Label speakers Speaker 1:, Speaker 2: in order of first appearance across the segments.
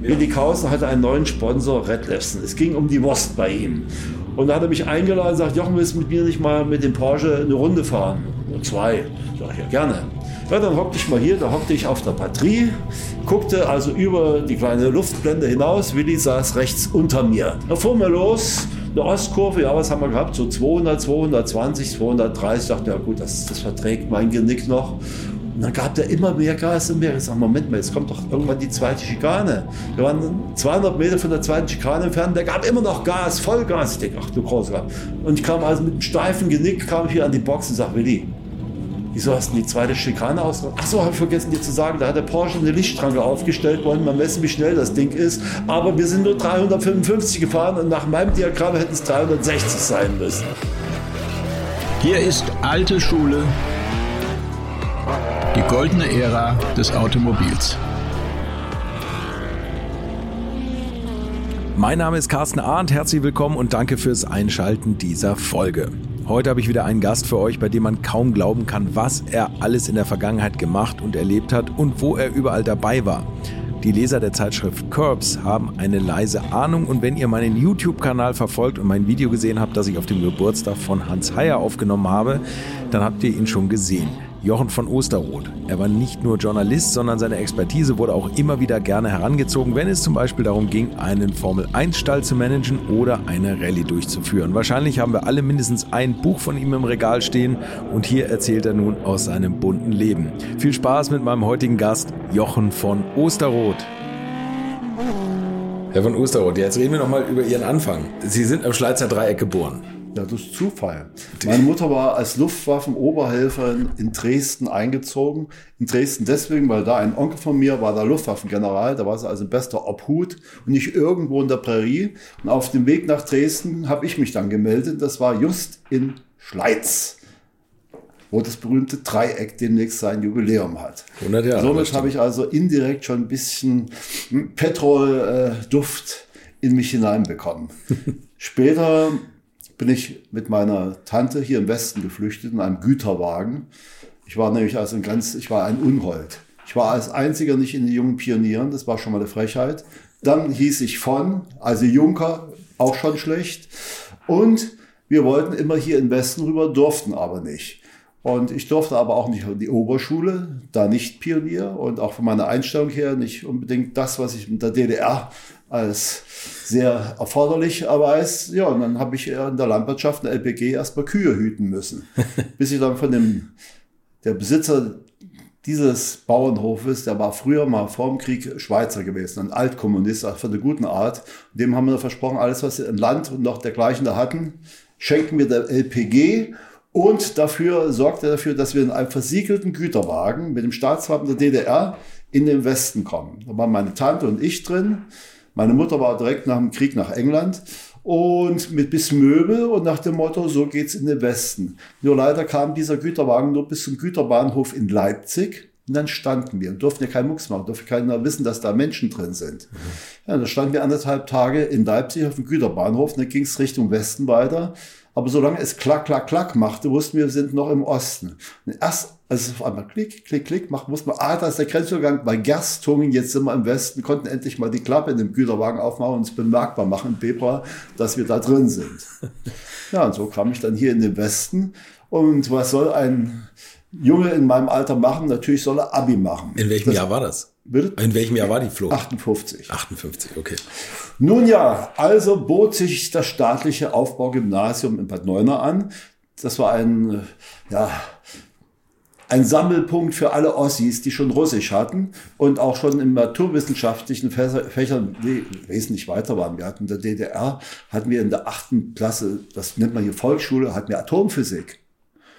Speaker 1: Willi Kausen hatte einen neuen Sponsor, Red Lefsen. Es ging um die Wurst bei ihm. Und da hat er mich eingeladen und sagt, Jochen, willst du mit mir nicht mal mit dem Porsche eine Runde fahren? Und zwei. Sag ich, ja, gerne. Ja, dann hockte ich mal hier, da hockte ich auf der Batterie, guckte also über die kleine Luftblende hinaus. Willi saß rechts unter mir. Da fuhr mir los, eine Ostkurve, ja, was haben wir gehabt? So 200, 220, 230. Ich dachte, ja gut, das, das verträgt mein Genick noch. Und dann gab der immer mehr Gas und mehr. Ich sage, Moment mal, jetzt kommt doch irgendwann die zweite Schikane. Wir waren 200 Meter von der zweiten Schikane entfernt, der gab immer noch Gas, Vollgas. Ich denke, ach du große Und ich kam also mit einem steifen Genick, kam hier an die Box und sage, Willi, Wieso hast du die zweite Schikane aus? Ach so, habe ich vergessen dir zu sagen, da hat der Porsche eine Lichtschranke aufgestellt, wollen mal messen, wie schnell das Ding ist. Aber wir sind nur 355 gefahren und nach meinem Diagramm hätten es 360 sein müssen.
Speaker 2: Hier ist alte Schule, die goldene Ära des Automobils.
Speaker 3: Mein Name ist Carsten Arndt, herzlich willkommen und danke fürs Einschalten dieser Folge. Heute habe ich wieder einen Gast für euch, bei dem man kaum glauben kann, was er alles in der Vergangenheit gemacht und erlebt hat und wo er überall dabei war. Die Leser der Zeitschrift Curbs haben eine leise Ahnung und wenn ihr meinen YouTube-Kanal verfolgt und mein Video gesehen habt, das ich auf dem Geburtstag von Hans Heyer aufgenommen habe, dann habt ihr ihn schon gesehen. Jochen von Osterroth. Er war nicht nur Journalist, sondern seine Expertise wurde auch immer wieder gerne herangezogen, wenn es zum Beispiel darum ging, einen Formel-1-Stall zu managen oder eine Rallye durchzuführen. Wahrscheinlich haben wir alle mindestens ein Buch von ihm im Regal stehen und hier erzählt er nun aus seinem bunten Leben. Viel Spaß mit meinem heutigen Gast, Jochen von Osterroth. Herr von Osterroth, jetzt reden wir nochmal über Ihren Anfang. Sie sind am Schleizer Dreieck geboren.
Speaker 1: Ja, das ist Zufall. Meine Mutter war als Luftwaffenoberhelferin in Dresden eingezogen. In Dresden deswegen, weil da ein Onkel von mir war der Luftwaffengeneral. Da war sie also in bester Obhut und nicht irgendwo in der Prärie. Und auf dem Weg nach Dresden habe ich mich dann gemeldet. Das war just in Schleiz, wo das berühmte Dreieck demnächst sein Jubiläum hat. 100 Jahre. Somit habe ich also indirekt schon ein bisschen Petrol-Duft in mich hineinbekommen. Später bin ich mit meiner Tante hier im Westen geflüchtet in einem Güterwagen. Ich war nämlich also ein ganz, ich war ein Unhold. Ich war als einziger nicht in den jungen Pionieren, das war schon mal eine Frechheit. Dann hieß ich von, also Junker, auch schon schlecht. Und wir wollten immer hier im Westen rüber, durften aber nicht. Und ich durfte aber auch nicht in die Oberschule, da nicht Pionier und auch von meiner Einstellung her nicht unbedingt das, was ich mit der DDR als sehr erforderlich erweist. Ja, und dann habe ich in der Landwirtschaft eine LPG erstmal Kühe hüten müssen, bis ich dann von dem, der Besitzer dieses Bauernhofes, der war früher mal vor dem Krieg Schweizer gewesen, ein Altkommunist von der guten Art. dem haben wir versprochen, alles, was wir in Land und noch dergleichen da hatten, schenken wir der LPG und dafür sorgt er dafür, dass wir in einem versiegelten Güterwagen mit dem Staatswappen der DDR in den Westen kommen. Da waren meine Tante und ich drin. Meine Mutter war direkt nach dem Krieg nach England und mit bis Möbel und nach dem Motto, so geht's in den Westen. Nur leider kam dieser Güterwagen nur bis zum Güterbahnhof in Leipzig. Und dann standen wir und durften ja keinen Mucks machen, durfte keiner wissen, dass da Menschen drin sind. Ja, da standen wir anderthalb Tage in Leipzig auf dem Güterbahnhof dann ging es Richtung Westen weiter. Aber solange es klack, klack, klack machte, wussten wir, wir sind noch im Osten. Und erst als es auf einmal klick, klick, klick macht, muss man, ah, da ist der Grenzübergang bei Gerstungen, jetzt sind wir im Westen, konnten endlich mal die Klappe in dem Güterwagen aufmachen und es bemerkbar machen im Februar, dass wir da drin sind. Ja, und so kam ich dann hier in den Westen. Und was soll ein Junge in meinem Alter machen? Natürlich soll er Abi machen.
Speaker 3: In welchem das, Jahr war das? Bitte? In welchem Jahr war die Flucht?
Speaker 1: 58.
Speaker 3: 58, okay.
Speaker 1: Nun ja, also bot sich das staatliche Aufbaugymnasium in Bad Neuenahr an. Das war ein, ja, ein Sammelpunkt für alle Ossis, die schon Russisch hatten und auch schon in naturwissenschaftlichen Fächern wesentlich weiter waren. Wir hatten in der DDR, hatten wir in der achten Klasse, das nennt man hier Volksschule, hatten wir Atomphysik.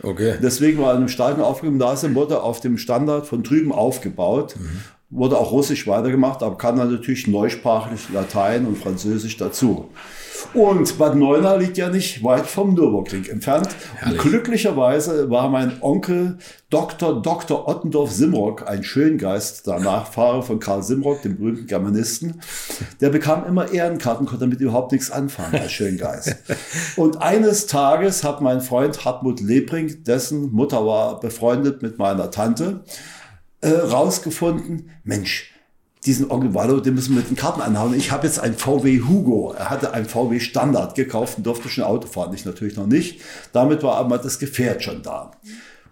Speaker 1: Okay. Deswegen war in einem starken Aufgymnasium wurde auf dem Standard von drüben aufgebaut. Mhm. Wurde auch Russisch weitergemacht, aber kam dann natürlich neusprachlich Latein und Französisch dazu. Und Bad Neuenahr liegt ja nicht weit vom Nürburgring entfernt. Und glücklicherweise war mein Onkel Dr. Dr. Ottendorf Simrock, ein Schöngeist, der Nachfahre von Karl Simrock, dem berühmten Germanisten. Der bekam immer Ehrenkarten, konnte damit überhaupt nichts anfangen als Schöngeist. Und eines Tages hat mein Freund Hartmut Lebring, dessen Mutter war befreundet mit meiner Tante, äh, rausgefunden, Mensch, diesen Onkel den müssen wir mit den Karten anhauen. Ich habe jetzt ein VW Hugo. Er hatte ein VW Standard gekauft und durfte schon Auto fahren. Ich natürlich noch nicht. Damit war aber das Gefährt schon da.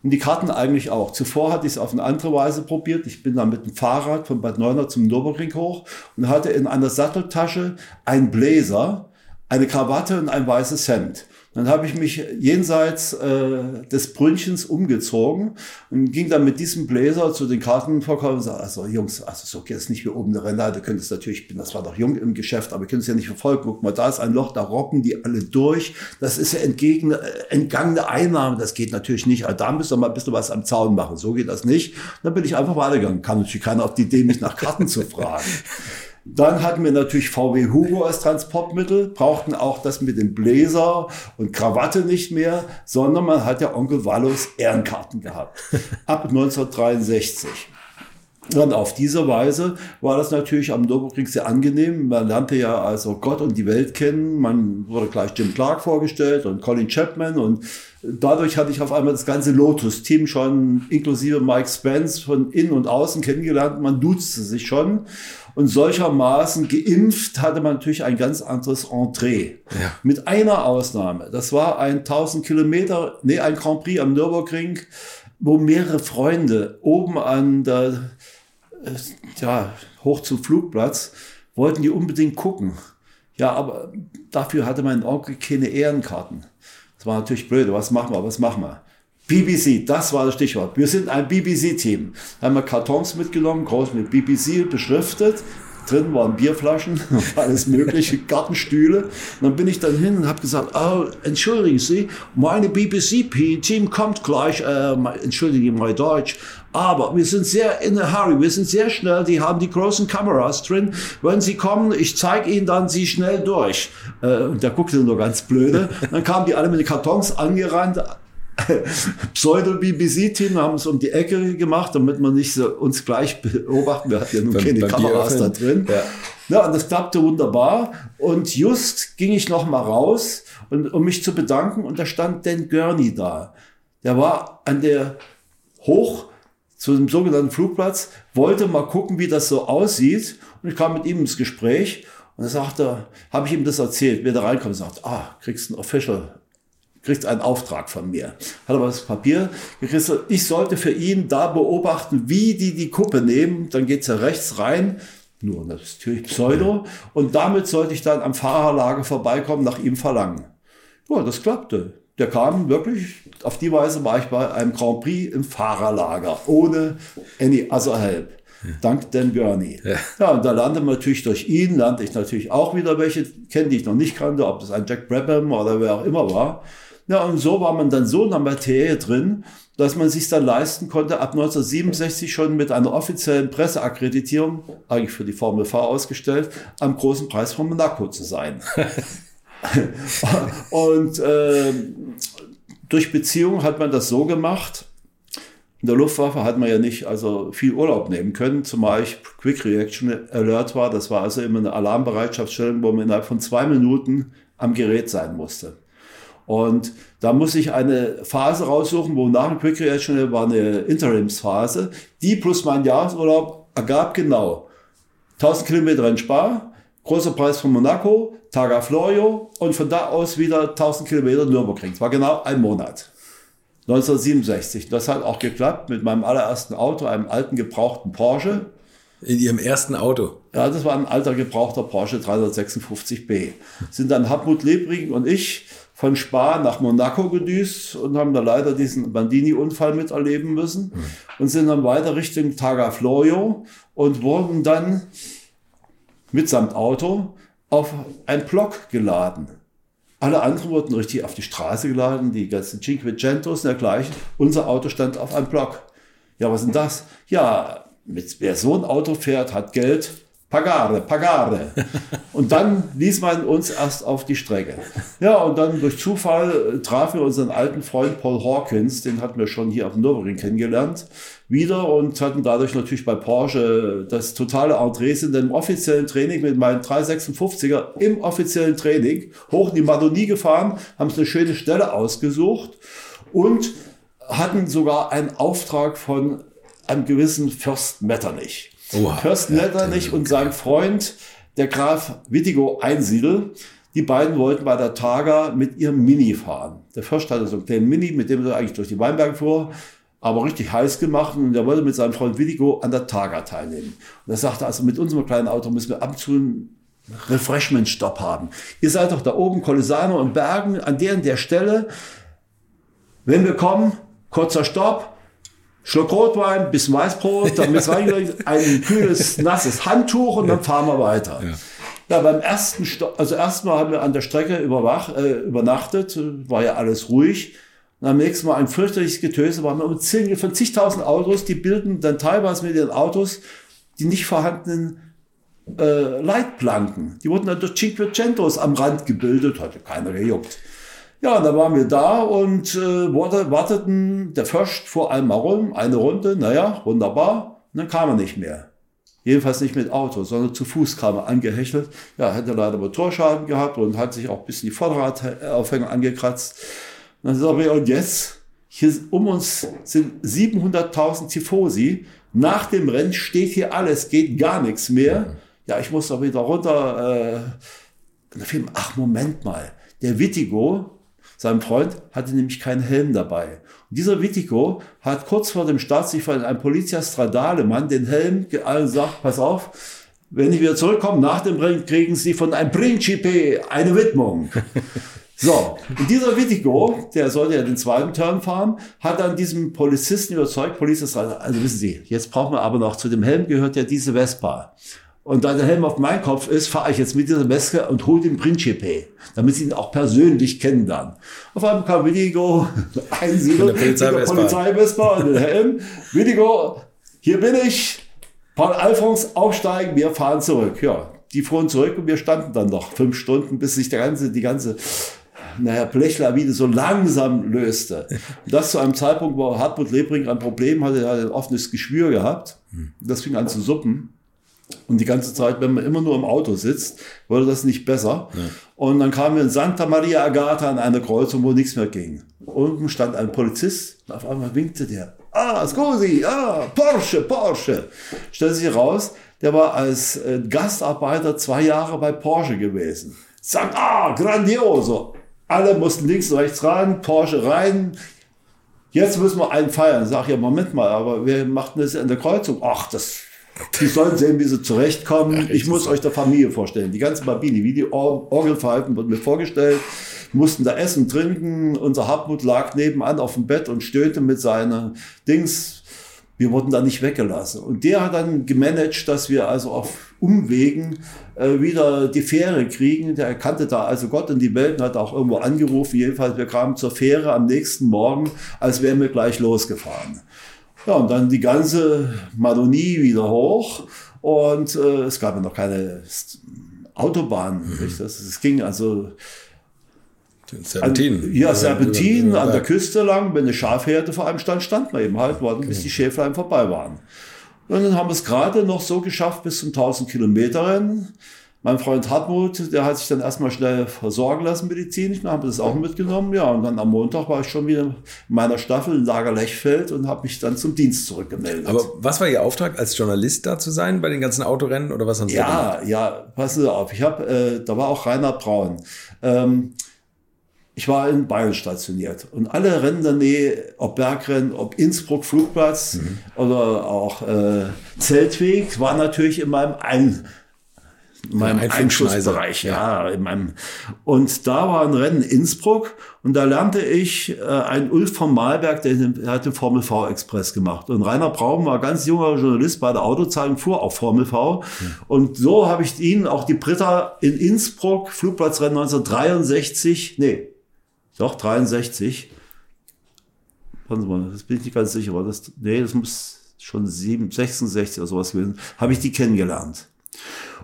Speaker 1: Und die Karten eigentlich auch. Zuvor hatte ich es auf eine andere Weise probiert. Ich bin dann mit dem Fahrrad von Bad Neuner zum Nürburgring hoch und hatte in einer Satteltasche ein Bläser, eine Krawatte und ein weißes Hemd. Dann habe ich mich jenseits äh, des Brünnchens umgezogen und ging dann mit diesem Bläser zu den Kartenverkäufern und sagte, also Jungs, also so geht es nicht wie oben eine Renate, könnt es natürlich, ich bin, das war doch jung im Geschäft, aber ihr könnt es ja nicht verfolgen. Guck mal, da ist ein Loch, da rocken die alle durch. Das ist ja entgegen, äh, entgangene Einnahme, das geht natürlich nicht. Also da müsst ihr mal ein bisschen was am Zaun machen, so geht das nicht. dann bin ich einfach weitergegangen. Kann natürlich keiner auf die Idee, mich nach Karten zu fragen. Dann hatten wir natürlich VW Hugo als Transportmittel, brauchten auch das mit dem Bläser und Krawatte nicht mehr, sondern man hat ja Onkel Wallos Ehrenkarten gehabt. Ab 1963. Und auf diese Weise war das natürlich am Nürburgring sehr angenehm. Man lernte ja also Gott und die Welt kennen. Man wurde gleich Jim Clark vorgestellt und Colin Chapman. Und dadurch hatte ich auf einmal das ganze Lotus-Team schon inklusive Mike Spence von innen und außen kennengelernt. Man duzte sich schon. Und solchermaßen geimpft hatte man natürlich ein ganz anderes Entree. Ja. Mit einer Ausnahme. Das war ein 1000 Kilometer, nee, ein Grand Prix am Nürburgring, wo mehrere Freunde oben an der, äh, ja, hoch zum Flugplatz, wollten die unbedingt gucken. Ja, aber dafür hatte mein Onkel keine Ehrenkarten. Das war natürlich blöd. Was machen wir? Was machen wir? BBC, das war das Stichwort. Wir sind ein BBC-Team. Haben wir Kartons mitgenommen, groß mit BBC beschriftet. Drin waren Bierflaschen, alles mögliche, Gartenstühle. Und dann bin ich dann hin und habe gesagt, oh, entschuldigen Sie, meine BBC-Team kommt gleich, äh, entschuldigen mein Deutsch, aber wir sind sehr in a hurry, wir sind sehr schnell, die haben die großen Kameras drin. Wenn sie kommen, ich zeige ihnen dann sie schnell durch. Äh, und der guckte nur ganz blöde. Dann kamen die alle mit den Kartons angerannt, Pseudo-BBC-Team haben es um die Ecke gemacht, damit man nicht so uns gleich beobachten. Wir hatten ja nun beim, keine beim Kameras da drin. Ja. ja. und das klappte wunderbar. Und just ging ich noch mal raus, und, um mich zu bedanken. Und da stand Dan Gurney da. Der war an der hoch zu dem sogenannten Flugplatz, wollte mal gucken, wie das so aussieht. Und ich kam mit ihm ins Gespräch. Und er sagte, habe ich ihm das erzählt, wer da reinkommt, sagt, ah, kriegst ein Official kriegt einen Auftrag von mir. Hat aber das Papier gekriegt. Ich sollte für ihn da beobachten, wie die die Kuppe nehmen. Dann geht's ja rechts rein. Nur natürlich Pseudo. Und damit sollte ich dann am Fahrerlager vorbeikommen, nach ihm verlangen. Ja, das klappte. Der kam wirklich, auf die Weise war ich bei einem Grand Prix im Fahrerlager, ohne any other help. Dank Dan Gurney. Ja. ja, und da lernte man natürlich durch ihn, lernte ich natürlich auch wieder welche kennen, die ich noch nicht kannte, ob das ein Jack Brabham oder wer auch immer war. Ja, und so war man dann so in der Materie drin, dass man sich dann leisten konnte, ab 1967 schon mit einer offiziellen Presseakkreditierung, eigentlich für die Formel V ausgestellt, am großen Preis von Monaco zu sein. und äh, durch Beziehung hat man das so gemacht. In der Luftwaffe hat man ja nicht also viel Urlaub nehmen können, zumal ich Quick Reaction Alert war. Das war also immer eine Alarmbereitschaftsstellung, wo man innerhalb von zwei Minuten am Gerät sein musste. Und da muss ich eine Phase raussuchen, wo nach dem Quick Reaction war eine Interimsphase. Die plus mein Jahresurlaub ergab genau 1000 Kilometer in Spa, großer Preis von Monaco, Targa Florio und von da aus wieder 1000 Kilometer Nürburgring. Das war genau ein Monat. 1967. Das hat auch geklappt mit meinem allerersten Auto, einem alten gebrauchten Porsche.
Speaker 3: In Ihrem ersten Auto?
Speaker 1: Ja, das war ein alter gebrauchter Porsche 356b. Sind dann Hartmut Lebring und ich von Spa nach Monaco gedüst und haben da leider diesen Bandini-Unfall miterleben müssen mhm. und sind dann weiter Richtung Tagaflorio und wurden dann mitsamt Auto auf ein Block geladen. Alle anderen wurden richtig auf die Straße geladen, die ganzen Cinquecentos und dergleichen. Unser Auto stand auf einem Block. Ja, was ist denn das? Ja, mit, wer so ein Auto fährt, hat Geld, Pagare, Pagare. Und dann ließ man uns erst auf die Strecke. Ja, und dann durch Zufall trafen wir unseren alten Freund Paul Hawkins, den hatten wir schon hier auf dem Nürburgring kennengelernt, wieder und hatten dadurch natürlich bei Porsche das totale Entree in dem offiziellen Training mit meinem 356er im offiziellen Training hoch in die Madonie gefahren, haben uns eine schöne Stelle ausgesucht und hatten sogar einen Auftrag von einem gewissen Fürst Metternich. Oh, Fürst Metternich und sein Freund, der Graf Wittigo Einsiedel, die beiden wollten bei der Targa mit ihrem Mini fahren. Der Fürst hatte so einen kleinen Mini, mit dem er eigentlich durch die Weinberge fuhr, aber richtig heiß gemacht und der wollte mit seinem Freund Wittigo an der Targa teilnehmen. Und er sagte, also mit unserem kleinen Auto müssen wir ab und zu einen Refreshment-Stopp haben. Ihr seid doch da oben, Colisano und Bergen, an der und der Stelle. Wenn wir kommen, kurzer Stopp, Schluck Rotwein, bisschen Weißbrot, dann mit ein kühles, nasses Handtuch und dann fahren wir weiter. Ja. Ja, beim ersten, Stopp, also erstmal haben wir an der Strecke überwach, äh, übernachtet, war ja alles ruhig. Und am nächsten Mal ein fürchterliches Getöse, waren wir um zehn, von zigtausend Autos, die bilden dann teilweise mit den Autos die nicht vorhandenen äh, Leitplanken. Die wurden dann durch Cinquecentos am Rand gebildet, hatte keiner gejuckt. Ja, da waren wir da und äh, warteten der Fürst vor allem herum, eine Runde, naja, wunderbar, und dann kam er nicht mehr. Jedenfalls nicht mit Auto, sondern zu Fuß kam er angehechelt. Ja, hätte leider Motorschaden gehabt und hat sich auch ein bisschen die Vorderradaufhänger angekratzt. Und dann sagen wir, und jetzt? Hier um uns sind 700.000 Tifosi. Nach dem Rennen steht hier alles, geht gar nichts mehr. Ja, ich muss doch wieder runter. Äh, ach, Moment mal. Der Wittigo, sein Freund hatte nämlich keinen Helm dabei. Und dieser Wittico hat kurz vor dem Start sich von einem Polizia Stradale Mann den Helm gesagt, pass auf, wenn ich wieder zurückkomme nach dem Rennen, kriegen Sie von einem Principe eine Widmung. So, und dieser Wittigo, der sollte ja den zweiten Turn fahren, hat dann diesem Polizisten überzeugt, Polizist, also wissen Sie, jetzt brauchen wir aber noch, zu dem Helm gehört ja diese Vespa und da der Helm auf meinem Kopf ist, fahre ich jetzt mit dieser Maske und hole den Principe, damit sie ihn auch persönlich kennenlernen. Auf einmal kam Willigo, ein Silo, mit der Polizeivespa und den Helm. Willigo, hier bin ich. Paul Alfons, aufsteigen, wir fahren zurück. Ja, die fuhren zurück und wir standen dann noch fünf Stunden, bis sich der ganze, die ganze naja, Blechlawine so langsam löste. Und das zu einem Zeitpunkt, wo Hartmut Lebring ein Problem hatte, er hat ein offenes Geschwür gehabt. Das fing an zu suppen. Und die ganze Zeit, wenn man immer nur im Auto sitzt, wurde das nicht besser. Ja. Und dann kamen wir in Santa Maria Agata an eine Kreuzung, wo nichts mehr ging. Unten stand ein Polizist und auf einmal winkte der. Ah, scusi, ah, Porsche, Porsche. Stellte sich raus, der war als äh, Gastarbeiter zwei Jahre bei Porsche gewesen. Sagt, ah, grandioso. Alle mussten links und rechts rein, Porsche rein. Jetzt müssen wir einen feiern. Sag ich, ja, Moment mal, aber wir machten das in der Kreuzung. Ach, das die sollen sehen, wie sie zurechtkommen. Ja, ich muss euch der Familie vorstellen. Die ganze Babine, wie die Or Orgelverhalten wird mir vorgestellt. Mussten da essen, trinken. Unser Hartmut lag nebenan auf dem Bett und stöhnte mit seinen Dings. Wir wurden da nicht weggelassen. Und der hat dann gemanagt, dass wir also auf Umwegen äh, wieder die Fähre kriegen. Der kannte da also Gott und die Welt und hat auch irgendwo angerufen. Jedenfalls, wir kamen zur Fähre am nächsten Morgen, als wären wir gleich losgefahren. Ja, und dann die ganze Madonie wieder hoch. Und äh, es gab ja noch keine Autobahn. Mhm. Das, es ging also.
Speaker 3: Serpentin.
Speaker 1: An, ja, Serpentin an der Küste lang. Wenn eine Schafherde vor einem stand, stand man eben halt, warten, bis die Schäflein vorbei waren. Und dann haben wir es gerade noch so geschafft bis zum 1000 Kilometer Rennen. Mein Freund Hartmut, der hat sich dann erstmal schnell versorgen lassen medizinisch, dann haben wir das auch mitgenommen. Ja, und dann am Montag war ich schon wieder in meiner Staffel in Lager Lechfeld und habe mich dann zum Dienst zurückgemeldet.
Speaker 3: Aber was war Ihr Auftrag, als Journalist da zu sein bei den ganzen Autorennen oder was haben
Speaker 1: Sie Ja, gemacht? ja, passen Sie auf. Ich habe, äh, da war auch Rainer Braun. Ähm, ich war in Bayern stationiert und alle Rennen der Nähe, ob Bergrennen, ob Innsbruck Flugplatz mhm. oder auch äh, Zeltweg, war natürlich in meinem Ein in meinem Einflussbereich, ja, in meinem. Und da war ein Rennen in Innsbruck und da lernte ich äh, einen Ulf von Malberg, der, der hat den Formel V Express gemacht. Und Rainer Braum war ganz junger Journalist bei der Autozeitung, fuhr auch Formel V. Mhm. Und so habe ich ihn, auch die Britta in Innsbruck, Flugplatzrennen 1963, nee, doch 63. Warten Sie mal, das bin ich nicht ganz sicher, war das, nee, das muss schon 7, 66 oder sowas gewesen, habe ich die kennengelernt.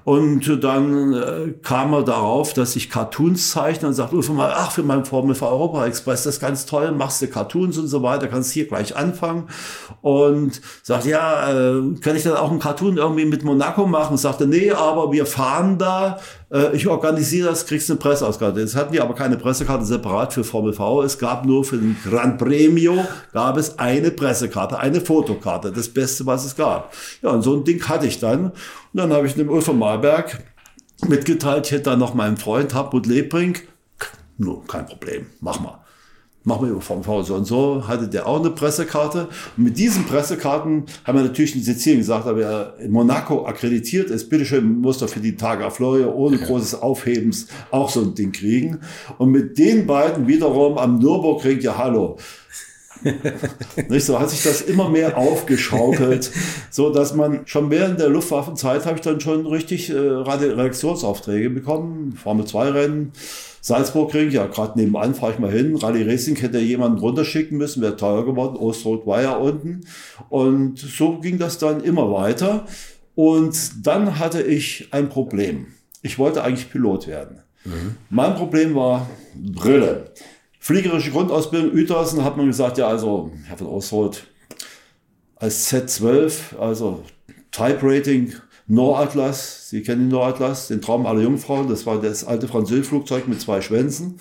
Speaker 1: Und dann äh, kam er darauf, dass ich Cartoons zeichne und sagte, mal, ach, für meinen Formel für Europa Express, das ist ganz toll, machst du Cartoons und so weiter, kannst hier gleich anfangen. Und sagt, ja, äh, kann ich dann auch einen Cartoon irgendwie mit Monaco machen? sagte, nee, aber wir fahren da, äh, ich organisiere das, kriegst eine Presseauskarte. Jetzt hatten die aber keine Pressekarte separat für Formel V. Es gab nur für den Gran Premio, gab es eine Pressekarte, eine Fotokarte, das Beste, was es gab. Ja, und so ein Ding hatte ich dann. Und dann habe ich dem Ulf von Malberg mitgeteilt, ich hätte da noch meinen Freund Hartmut Lebring. Nur, kein Problem, mach mal machen wir vom V so und so, hatte der auch eine Pressekarte. Und mit diesen Pressekarten haben wir natürlich in Sizilien gesagt, aber er in Monaco akkreditiert ist, bitteschön, muss er für die Tage Floria ohne großes Aufhebens auch so ein Ding kriegen. Und mit den beiden wiederum am Nürburgring, ja hallo, nicht so hat sich das immer mehr aufgeschaukelt, so dass man schon während der Luftwaffenzeit habe ich dann schon richtig äh, Redaktionsaufträge bekommen, Formel 2 Rennen, Salzburg-Ring, ja, gerade nebenan fahre ich mal hin. Rallye Racing hätte jemanden runterschicken müssen, wäre teuer geworden. Ostrot war ja unten. Und so ging das dann immer weiter. Und dann hatte ich ein Problem. Ich wollte eigentlich Pilot werden. Mhm. Mein Problem war Brille. Fliegerische Grundausbildung, Uetersen, hat man gesagt, ja, also, Herr von Osroth, als Z12, also Type Rating, Noratlas, Sie kennen den Noratlas, den Traum aller Jungfrauen, das war das alte Französischflugzeug mit zwei Schwänzen.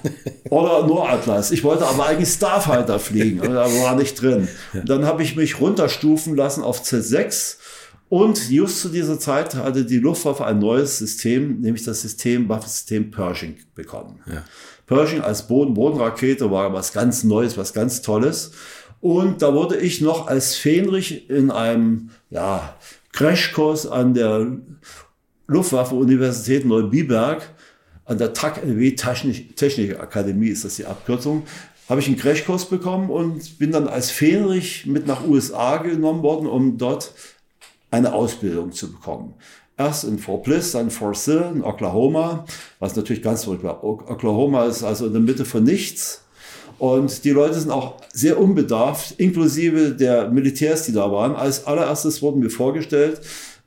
Speaker 1: Oder Noratlas. Ich wollte aber eigentlich Starfighter fliegen, aber war nicht drin. Und dann habe ich mich runterstufen lassen auf Z6 und just zu dieser Zeit hatte die Luftwaffe ein neues System, nämlich das System Waffensystem Pershing bekommen. Ja. Pershing als Boden-Boden-Rakete war was ganz Neues, was ganz Tolles. Und da wurde ich noch als Fähnrich in einem, ja, Crashkurs an der Luftwaffe-Universität Neubiberg, an der TAC-LW Technikakademie ist das die Abkürzung, habe ich einen Crashkurs bekommen und bin dann als Fähnrich mit nach USA genommen worden, um dort eine Ausbildung zu bekommen. Erst in Fort Bliss, dann Fort Sill in Oklahoma, was natürlich ganz verrückt war. Oklahoma ist also in der Mitte von nichts. Und die Leute sind auch sehr unbedarft, inklusive der Militärs, die da waren. Als allererstes wurden mir vorgestellt,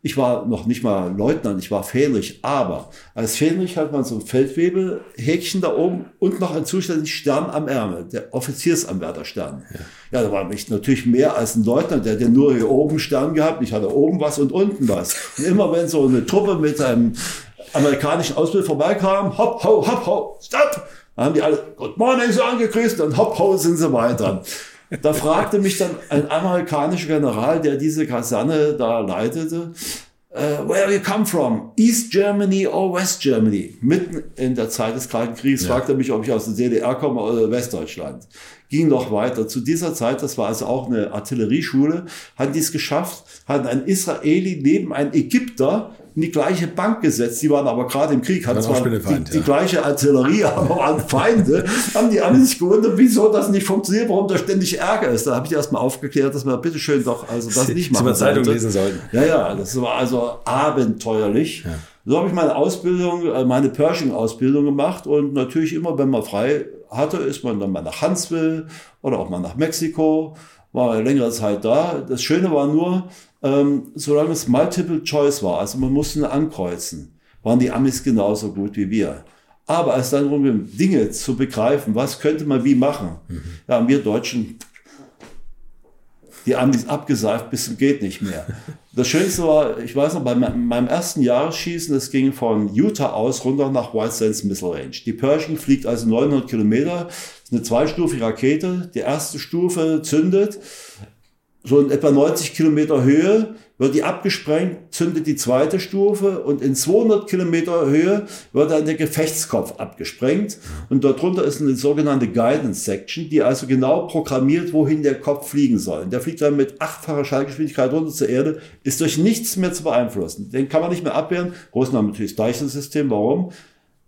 Speaker 1: ich war noch nicht mal Leutnant, ich war Fähnrich, aber als Fähnrich hat man so ein Feldwebelhäkchen da oben und noch einen zuständigen Stern am Ärmel, der Offiziersanwärterstern. Ja. ja, da war ich natürlich mehr als ein Leutnant, der hat ja nur hier oben Stern gehabt, ich hatte oben was und unten was. Und immer wenn so eine Truppe mit einem amerikanischen Ausbild vorbeikam, hopp, ho, hopp, ho, stopp, dann haben die alle Good Morning so angegrüßt und hopp, ho, sind sie weiter. Da fragte mich dann ein amerikanischer General, der diese Kaserne da leitete, uh, where you come from? East Germany or West Germany? Mitten in der Zeit des Kalten Kriegs ja. fragte er mich, ob ich aus der DDR komme oder Westdeutschland. Ging noch weiter. Zu dieser Zeit, das war also auch eine Artillerieschule, hatten die es geschafft, hatten ein Israeli neben einem Ägypter in die gleiche Bank gesetzt. Die waren aber gerade im Krieg, hatten zwar die, Feind, die, ja. gleiche Artillerie, aber waren Feinde. haben die alle sich gewundert, wieso das nicht funktioniert, warum da ständig Ärger ist. Da habe ich erstmal aufgeklärt, dass man bitteschön doch also das nicht machen
Speaker 3: sollte. Zeitung lesen sollten.
Speaker 1: Ja, ja, das war also abenteuerlich. Ja. So habe ich meine Ausbildung, äh, meine Pershing-Ausbildung gemacht und natürlich immer, wenn man frei hatte, ist man dann mal nach Huntsville oder auch mal nach Mexiko, war längere Zeit da. Das Schöne war nur, ähm, solange es Multiple Choice war, also man musste ankreuzen, waren die Amis genauso gut wie wir. Aber als dann darum ging, Dinge zu begreifen, was könnte man wie machen, mhm. ja, wir Deutschen, die Amis abgeseift bis zum geht nicht mehr. Das Schönste war, ich weiß noch, bei meinem ersten Jahresschießen, das ging von Utah aus runter nach White Sands Missile Range. Die Pershing fliegt also 900 Kilometer, ist eine zweistufige Rakete. Die erste Stufe zündet, so in etwa 90 Kilometer Höhe wird die abgesprengt, zündet die zweite Stufe und in 200 Kilometer Höhe wird dann der Gefechtskopf abgesprengt und darunter ist eine sogenannte Guidance Section, die also genau programmiert, wohin der Kopf fliegen soll. Der fliegt dann mit achtfacher Schallgeschwindigkeit runter zur Erde, ist durch nichts mehr zu beeinflussen. Den kann man nicht mehr abwehren. Haben natürlich das Deichselsystem. Warum?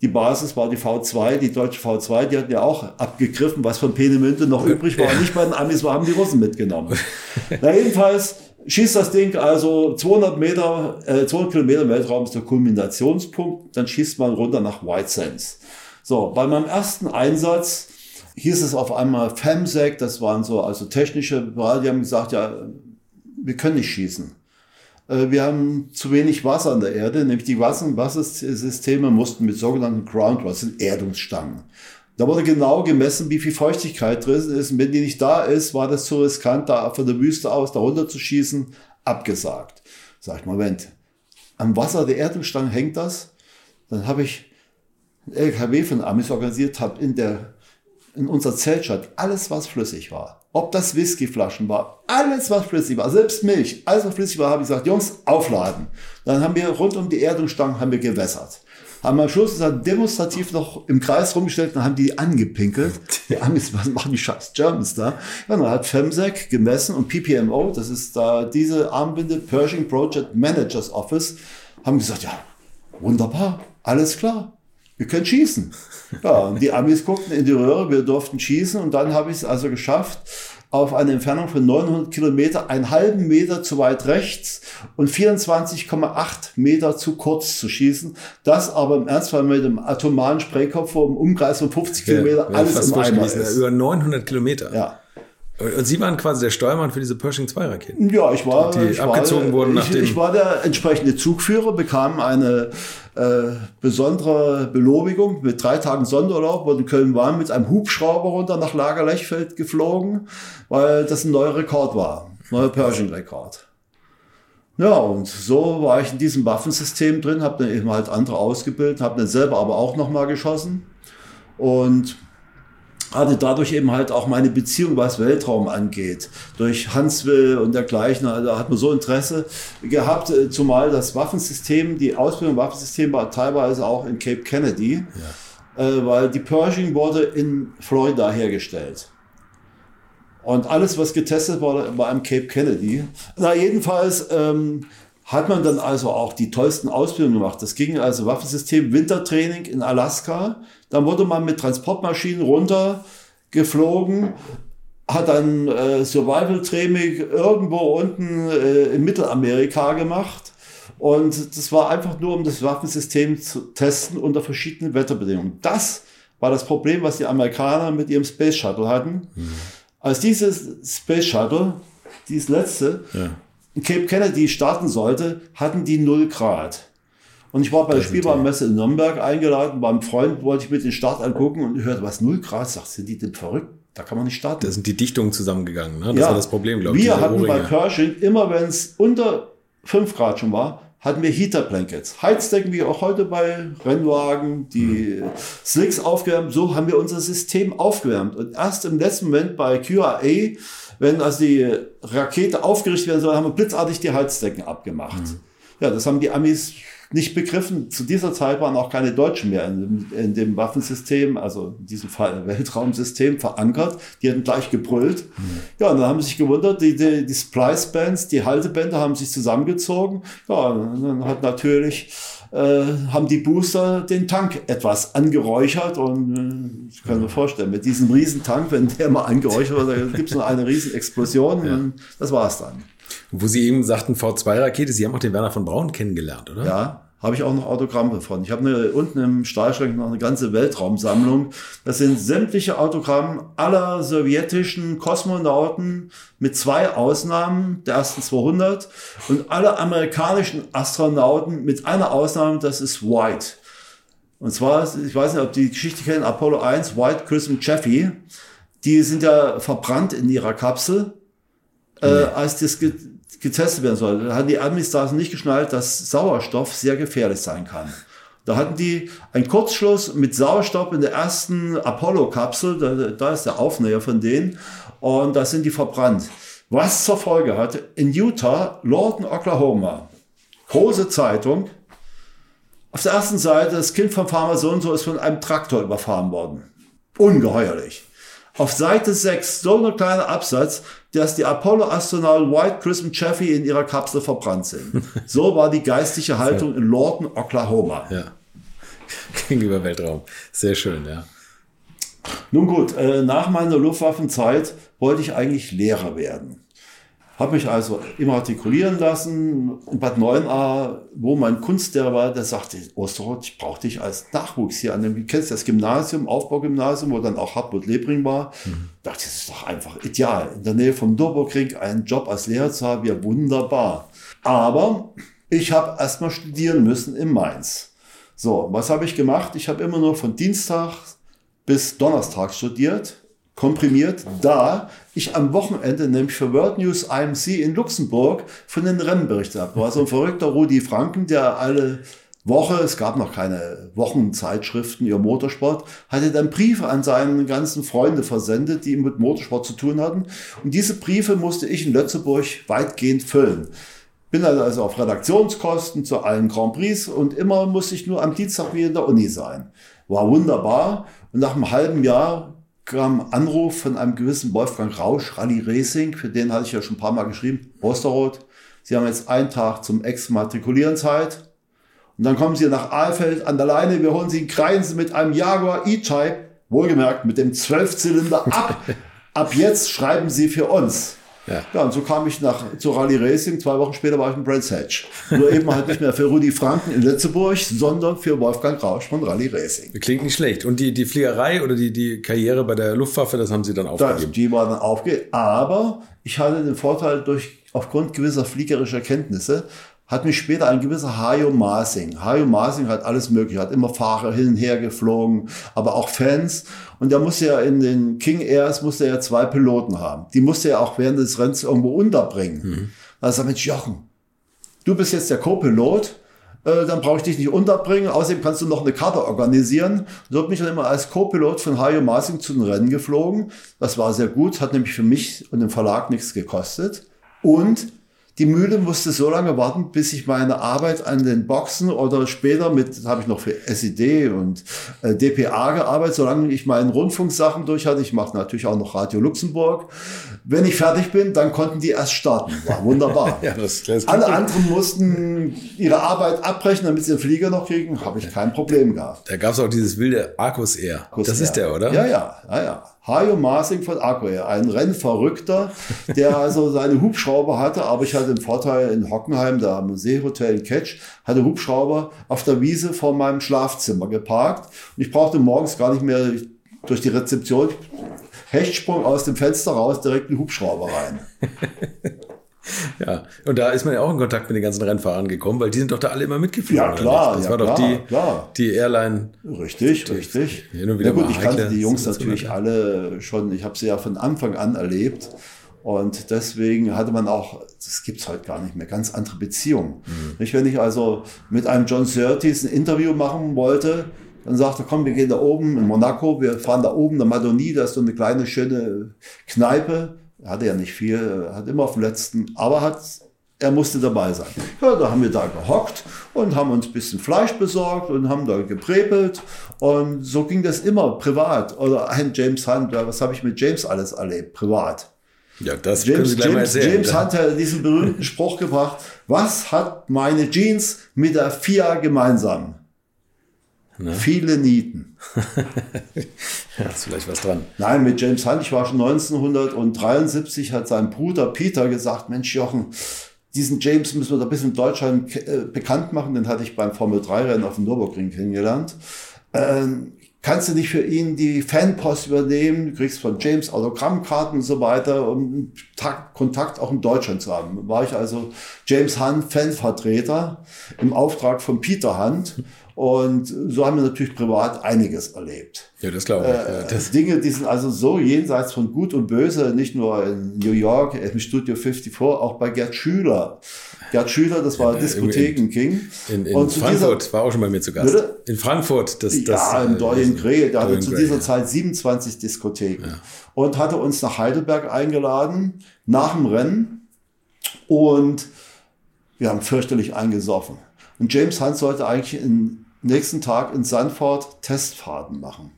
Speaker 1: Die Basis war die V2, die deutsche V2, die hatten ja auch abgegriffen, was von Peenemünde noch übrig war. Nicht bei den Amis, wir haben die Russen mitgenommen. Na, jedenfalls schießt das Ding also 200 Meter, äh, 200 Kilometer Weltraum ist der Kulminationspunkt, dann schießt man runter nach White Sands. So, bei meinem ersten Einsatz hieß es auf einmal FEMSEC, das waren so also technische, die haben gesagt, ja, wir können nicht schießen. Äh, wir haben zu wenig Wasser an der Erde, nämlich die Wasser Wassersysteme mussten mit sogenannten Groundwater, sind Erdungsstangen. Da wurde genau gemessen, wie viel Feuchtigkeit drin ist. Und wenn die nicht da ist, war das zu riskant, da von der Wüste aus da runter zu schießen, abgesagt. Sag ich, Moment, am Wasser der Erdungsstangen hängt das? Dann habe ich ein LKW von Amis organisiert, habe in der in unserer Zeltstadt alles, was flüssig war, ob das Whiskyflaschen war, alles, was flüssig war, selbst Milch, alles, was flüssig war, habe ich gesagt, Jungs, aufladen. Dann haben wir rund um die Erdungsstangen haben wir gewässert. Haben am Schluss dann demonstrativ noch im Kreis rumgestellt und haben die angepinkelt. Die Amis, was machen die scheiß Germans da? Ja, dann hat FEMSEC gemessen und PPMO, das ist da diese Armbinde, Pershing Project Managers Office, haben gesagt, ja, wunderbar, alles klar, wir können schießen. Ja, und die Amis guckten in die Röhre, wir durften schießen und dann habe ich es also geschafft, auf eine Entfernung von 900 Kilometer einen halben Meter zu weit rechts und 24,8 Meter zu kurz zu schießen. Das aber im Ernstfall mit dem atomaren Spraykopf vor einem Umkreis von 50 Kilometer
Speaker 3: ja,
Speaker 1: alles im Eimer ist.
Speaker 3: Über 900 Kilometer.
Speaker 1: Ja.
Speaker 3: Und Sie waren quasi der Steuermann für diese Pershing 2 Raketen.
Speaker 1: Ja, ich war,
Speaker 3: die
Speaker 1: ich
Speaker 3: abgezogen
Speaker 1: war,
Speaker 3: wurden nach
Speaker 1: ich,
Speaker 3: dem
Speaker 1: ich war der entsprechende Zugführer, bekam eine äh, besondere Belobigung mit drei Tagen Sonderurlaub, wurde in Köln waren mit einem Hubschrauber runter nach Lagerlechfeld geflogen, weil das ein neuer Rekord war, neuer Pershing-Rekord. Ja, und so war ich in diesem Waffensystem drin, habe dann eben halt andere ausgebildet, habe dann selber aber auch nochmal geschossen und hatte dadurch eben halt auch meine Beziehung, was Weltraum angeht, durch Hanswill und dergleichen, also hat man so Interesse gehabt, äh, zumal das Waffensystem, die Ausbildung Waffensystem war teilweise auch in Cape Kennedy, ja. äh, weil die Pershing wurde in Florida hergestellt. Und alles, was getestet wurde, war im Cape Kennedy. Na, jedenfalls ähm, hat man dann also auch die tollsten Ausbildungen gemacht. Das ging also Waffensystem Wintertraining in Alaska. Dann wurde man mit Transportmaschinen runter geflogen, hat dann äh, Survival Training irgendwo unten äh, in Mittelamerika gemacht. Und das war einfach nur, um das Waffensystem zu testen unter verschiedenen Wetterbedingungen. Das war das Problem, was die Amerikaner mit ihrem Space Shuttle hatten. Mhm. Als dieses Space Shuttle, dieses letzte, ja Cape Kennedy starten sollte, hatten die 0 Grad. Und ich war bei der Spielbahnmesse in Nürnberg eingeladen, beim Freund wollte ich mir den Start angucken und hörte, was 0 Grad? Sagt, sind die denn verrückt? Da kann man nicht starten.
Speaker 3: Da sind die Dichtungen zusammengegangen. Ne? Das
Speaker 1: ja,
Speaker 3: war das Problem, glaube
Speaker 1: ich. Wir hatten bei Pershing, immer wenn es unter 5 Grad schon war, hatten wir Heater Blankets. Heizdecken wie auch heute bei Rennwagen, die hm. Slicks aufgewärmt. So haben wir unser System aufgewärmt. Und erst im letzten Moment bei QAA wenn also die Rakete aufgerichtet werden soll, haben wir blitzartig die Heizdecken abgemacht. Mhm. Ja, das haben die Amis nicht begriffen. Zu dieser Zeit waren auch keine Deutschen mehr in, in dem Waffensystem, also in diesem Fall Weltraumsystem verankert. Die hatten gleich gebrüllt. Mhm. Ja, und dann haben sie sich gewundert, die, die, die Splice-Bands, die Haltebänder haben sich zusammengezogen. Ja, und dann hat natürlich äh, haben die Booster den Tank etwas angeräuchert und äh, ich kann mir vorstellen, mit diesem Riesentank, wenn der mal angeräuchert wird, gibt es noch eine Riesenexplosion ja. und das war's dann.
Speaker 3: Wo Sie eben sagten V2-Rakete, Sie haben auch den Werner von Braun kennengelernt, oder?
Speaker 1: Ja, habe ich auch noch Autogramme von. Ich habe eine, unten im Stahlschrank noch eine ganze Weltraumsammlung. Das sind sämtliche Autogramme aller sowjetischen Kosmonauten mit zwei Ausnahmen, der ersten 200, und alle amerikanischen Astronauten mit einer Ausnahme, das ist White. Und zwar, ich weiß nicht, ob die Geschichte kennen, Apollo 1, White, Chris und Jeffy, die sind ja verbrannt in ihrer Kapsel, äh, als das getestet werden soll. Da hatten die da nicht geschnallt, dass Sauerstoff sehr gefährlich sein kann. Da hatten die einen Kurzschluss mit Sauerstoff in der ersten Apollo-Kapsel, da, da ist der Aufnäher von denen, und da sind die verbrannt. Was zur Folge hat, in Utah, Lawton, Oklahoma, große Zeitung, auf der ersten Seite, das Kind vom Farmer so und so ist von einem Traktor überfahren worden. Ungeheuerlich. Auf Seite 6 so ein kleiner Absatz, dass die Apollo-Astronauten White, Chris und Chaffee in ihrer Kapsel verbrannt sind. So war die geistige Haltung in Lawton, Oklahoma.
Speaker 3: Ja. Gegenüber Weltraum. Sehr schön, ja.
Speaker 1: Nun gut, äh, nach meiner Luftwaffenzeit wollte ich eigentlich Lehrer werden. Habe mich also immatrikulieren lassen in Bad 9a, wo mein Kunstlehrer war, der sagte, Osterrot, ich brauche dich als Nachwuchs hier an dem, du kennst das Gymnasium, Aufbaugymnasium, wo dann auch Hartmut Lebring war. Mhm. dachte, das ist doch einfach ideal. In der Nähe vom Nürburgring einen Job als Lehrer zu haben, ja wunderbar. Aber ich habe erstmal studieren müssen in Mainz. So, was habe ich gemacht? Ich habe immer nur von Dienstag bis Donnerstag studiert, komprimiert, da ich am Wochenende nämlich für World News IMC in Luxemburg von den Rennen berichtet habe. War so ein verrückter Rudi Franken, der alle Woche, es gab noch keine Wochenzeitschriften über Motorsport, hatte dann Briefe an seine ganzen Freunde versendet, die mit Motorsport zu tun hatten. Und diese Briefe musste ich in Lützeburg weitgehend füllen. Bin also auf Redaktionskosten zu allen Grand Prix und immer musste ich nur am Dienstag wieder in der Uni sein. War wunderbar. Und nach einem halben Jahr kam Anruf von einem gewissen Wolfgang Rausch, Rally Racing, für den hatte ich ja schon ein paar Mal geschrieben, Osterrot. Sie haben jetzt einen Tag zum Exmatrikulieren Zeit. Und dann kommen sie nach Aalfeld an der Leine, wir holen sie in Kreinsen mit einem Jaguar E-Type, wohlgemerkt mit dem Zwölfzylinder ab. Ab jetzt schreiben sie für uns. Ja. ja, und so kam ich nach, zu Rally Racing. Zwei Wochen später war ich in Brands Hatch. Nur eben halt nicht mehr für Rudi Franken in Letzeburg, sondern für Wolfgang Rausch von Rally Racing.
Speaker 3: Klingt nicht schlecht. Und die, die Fliegerei oder die, die Karriere bei der Luftwaffe, das haben Sie dann aufgegeben? Das,
Speaker 1: die war dann aufgegeben. Aber ich hatte den Vorteil durch, aufgrund gewisser fliegerischer Kenntnisse, hat mich später ein gewisser Hajo Masing. Hajo Masing hat alles mögliche, hat immer Fahrer hin und her geflogen, aber auch Fans. Und der musste ja in den King Airs musste er ja zwei Piloten haben. Die musste er auch während des Rennens irgendwo unterbringen. Mhm. Da sagt Mensch, Jochen, du bist jetzt der Co-Pilot, äh, dann brauche ich dich nicht unterbringen. Außerdem kannst du noch eine Karte organisieren. So bin ich dann immer als Co-Pilot von Hajo Masing zu den Rennen geflogen. Das war sehr gut, hat nämlich für mich und den Verlag nichts gekostet. Und die Mühle musste so lange warten, bis ich meine Arbeit an den Boxen oder später mit, habe ich noch für SED und äh, DPA gearbeitet, solange ich meine Rundfunksachen durch hatte. Ich mache natürlich auch noch Radio Luxemburg. Wenn ich fertig bin, dann konnten die erst starten. War wunderbar. ja, das, das Alle anderen mussten ihre Arbeit abbrechen, damit sie den Flieger noch kriegen. Habe ich kein Problem gehabt.
Speaker 3: Da gab es auch dieses wilde Arcus Air. Arcus das Air. ist der, oder?
Speaker 1: Ja, ja, ja, ja. Hajo Masing von Aquair, ein Rennverrückter, der also seine Hubschrauber hatte, aber ich hatte den Vorteil in Hockenheim, da am Seehotel in Ketsch, hatte Hubschrauber auf der Wiese vor meinem Schlafzimmer geparkt und ich brauchte morgens gar nicht mehr durch die Rezeption Hechtsprung aus dem Fenster raus, direkt in den Hubschrauber rein.
Speaker 3: Ja, und da ist man ja auch in Kontakt mit den ganzen Rennfahrern gekommen, weil die sind doch da alle immer mitgeflogen.
Speaker 1: Ja, klar.
Speaker 3: Das
Speaker 1: ja,
Speaker 3: war
Speaker 1: klar,
Speaker 3: doch die,
Speaker 1: klar.
Speaker 3: die Airline.
Speaker 1: Richtig, richtig. Ja, gut, ich kannte die Jungs natürlich alle schon, ich habe sie ja von Anfang an erlebt. Und deswegen hatte man auch, das gibt's heute gar nicht mehr, ganz andere Beziehungen. Mhm. Nicht, wenn ich also mit einem John Surtees ein Interview machen wollte, dann sagte komm, wir gehen da oben in Monaco, wir fahren da oben, der Madonie, da ist so eine kleine, schöne Kneipe er hatte ja nicht viel, hat immer auf dem letzten, aber hat, er musste dabei sein. Ja, da haben wir da gehockt und haben uns ein bisschen Fleisch besorgt und haben da geprepelt. Und so ging das immer privat. Oder ein James Hunt, was habe ich mit James alles erlebt, privat.
Speaker 3: Ja, das
Speaker 1: James, James, mal erzählen, James ja. Hunt hat diesen berühmten Spruch gebracht, was hat meine Jeans mit der FIA gemeinsam? Ne? Viele Nieten.
Speaker 3: ja, ist vielleicht was dran.
Speaker 1: Nein, mit James Hunt, ich war schon 1973, hat sein Bruder Peter gesagt, Mensch Jochen, diesen James müssen wir da bis in Deutschland äh, bekannt machen. Den hatte ich beim Formel 3 Rennen auf dem Nürburgring kennengelernt. Ähm, kannst du nicht für ihn die Fanpost übernehmen? Du kriegst von James Autogrammkarten und so weiter, um Kontakt auch in Deutschland zu haben. War ich also James Hunt Fanvertreter im Auftrag von Peter Hunt und so haben wir natürlich privat einiges erlebt.
Speaker 3: Ja, das glaube ich.
Speaker 1: Äh, das Dinge, die sind also so jenseits von Gut und Böse, nicht nur in New York, im Studio 54, auch bei Gerd Schüler. Gerd Schüler, das war ja, Diskotheken-King.
Speaker 3: In, in, in Frankfurt Zeit, war auch schon bei mir zu Gast. Bitte? In Frankfurt. Das, das,
Speaker 1: ja, in Dorian äh, Gray. Der hatte zu dieser ja. Zeit 27 Diskotheken. Ja. Und hatte uns nach Heidelberg eingeladen, nach dem Rennen. Und wir haben fürchterlich eingesoffen. Und James Hunt sollte eigentlich in nächsten Tag in Sanford Testfahrten machen.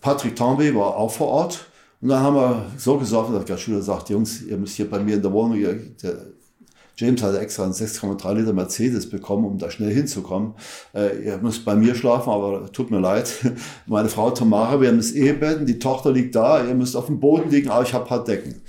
Speaker 1: Patrick Tambay war auch vor Ort. Und dann haben wir so gesorgt, dass der Schüler sagt, Jungs, ihr müsst hier bei mir in der Wohnung, der James hatte extra einen 6,3 Liter Mercedes bekommen, um da schnell hinzukommen. Äh, ihr müsst bei mir schlafen, aber tut mir leid. Meine Frau Tamara, wir haben das Ehebetten, die Tochter liegt da, ihr müsst auf dem Boden liegen, aber ich habe paar Decken.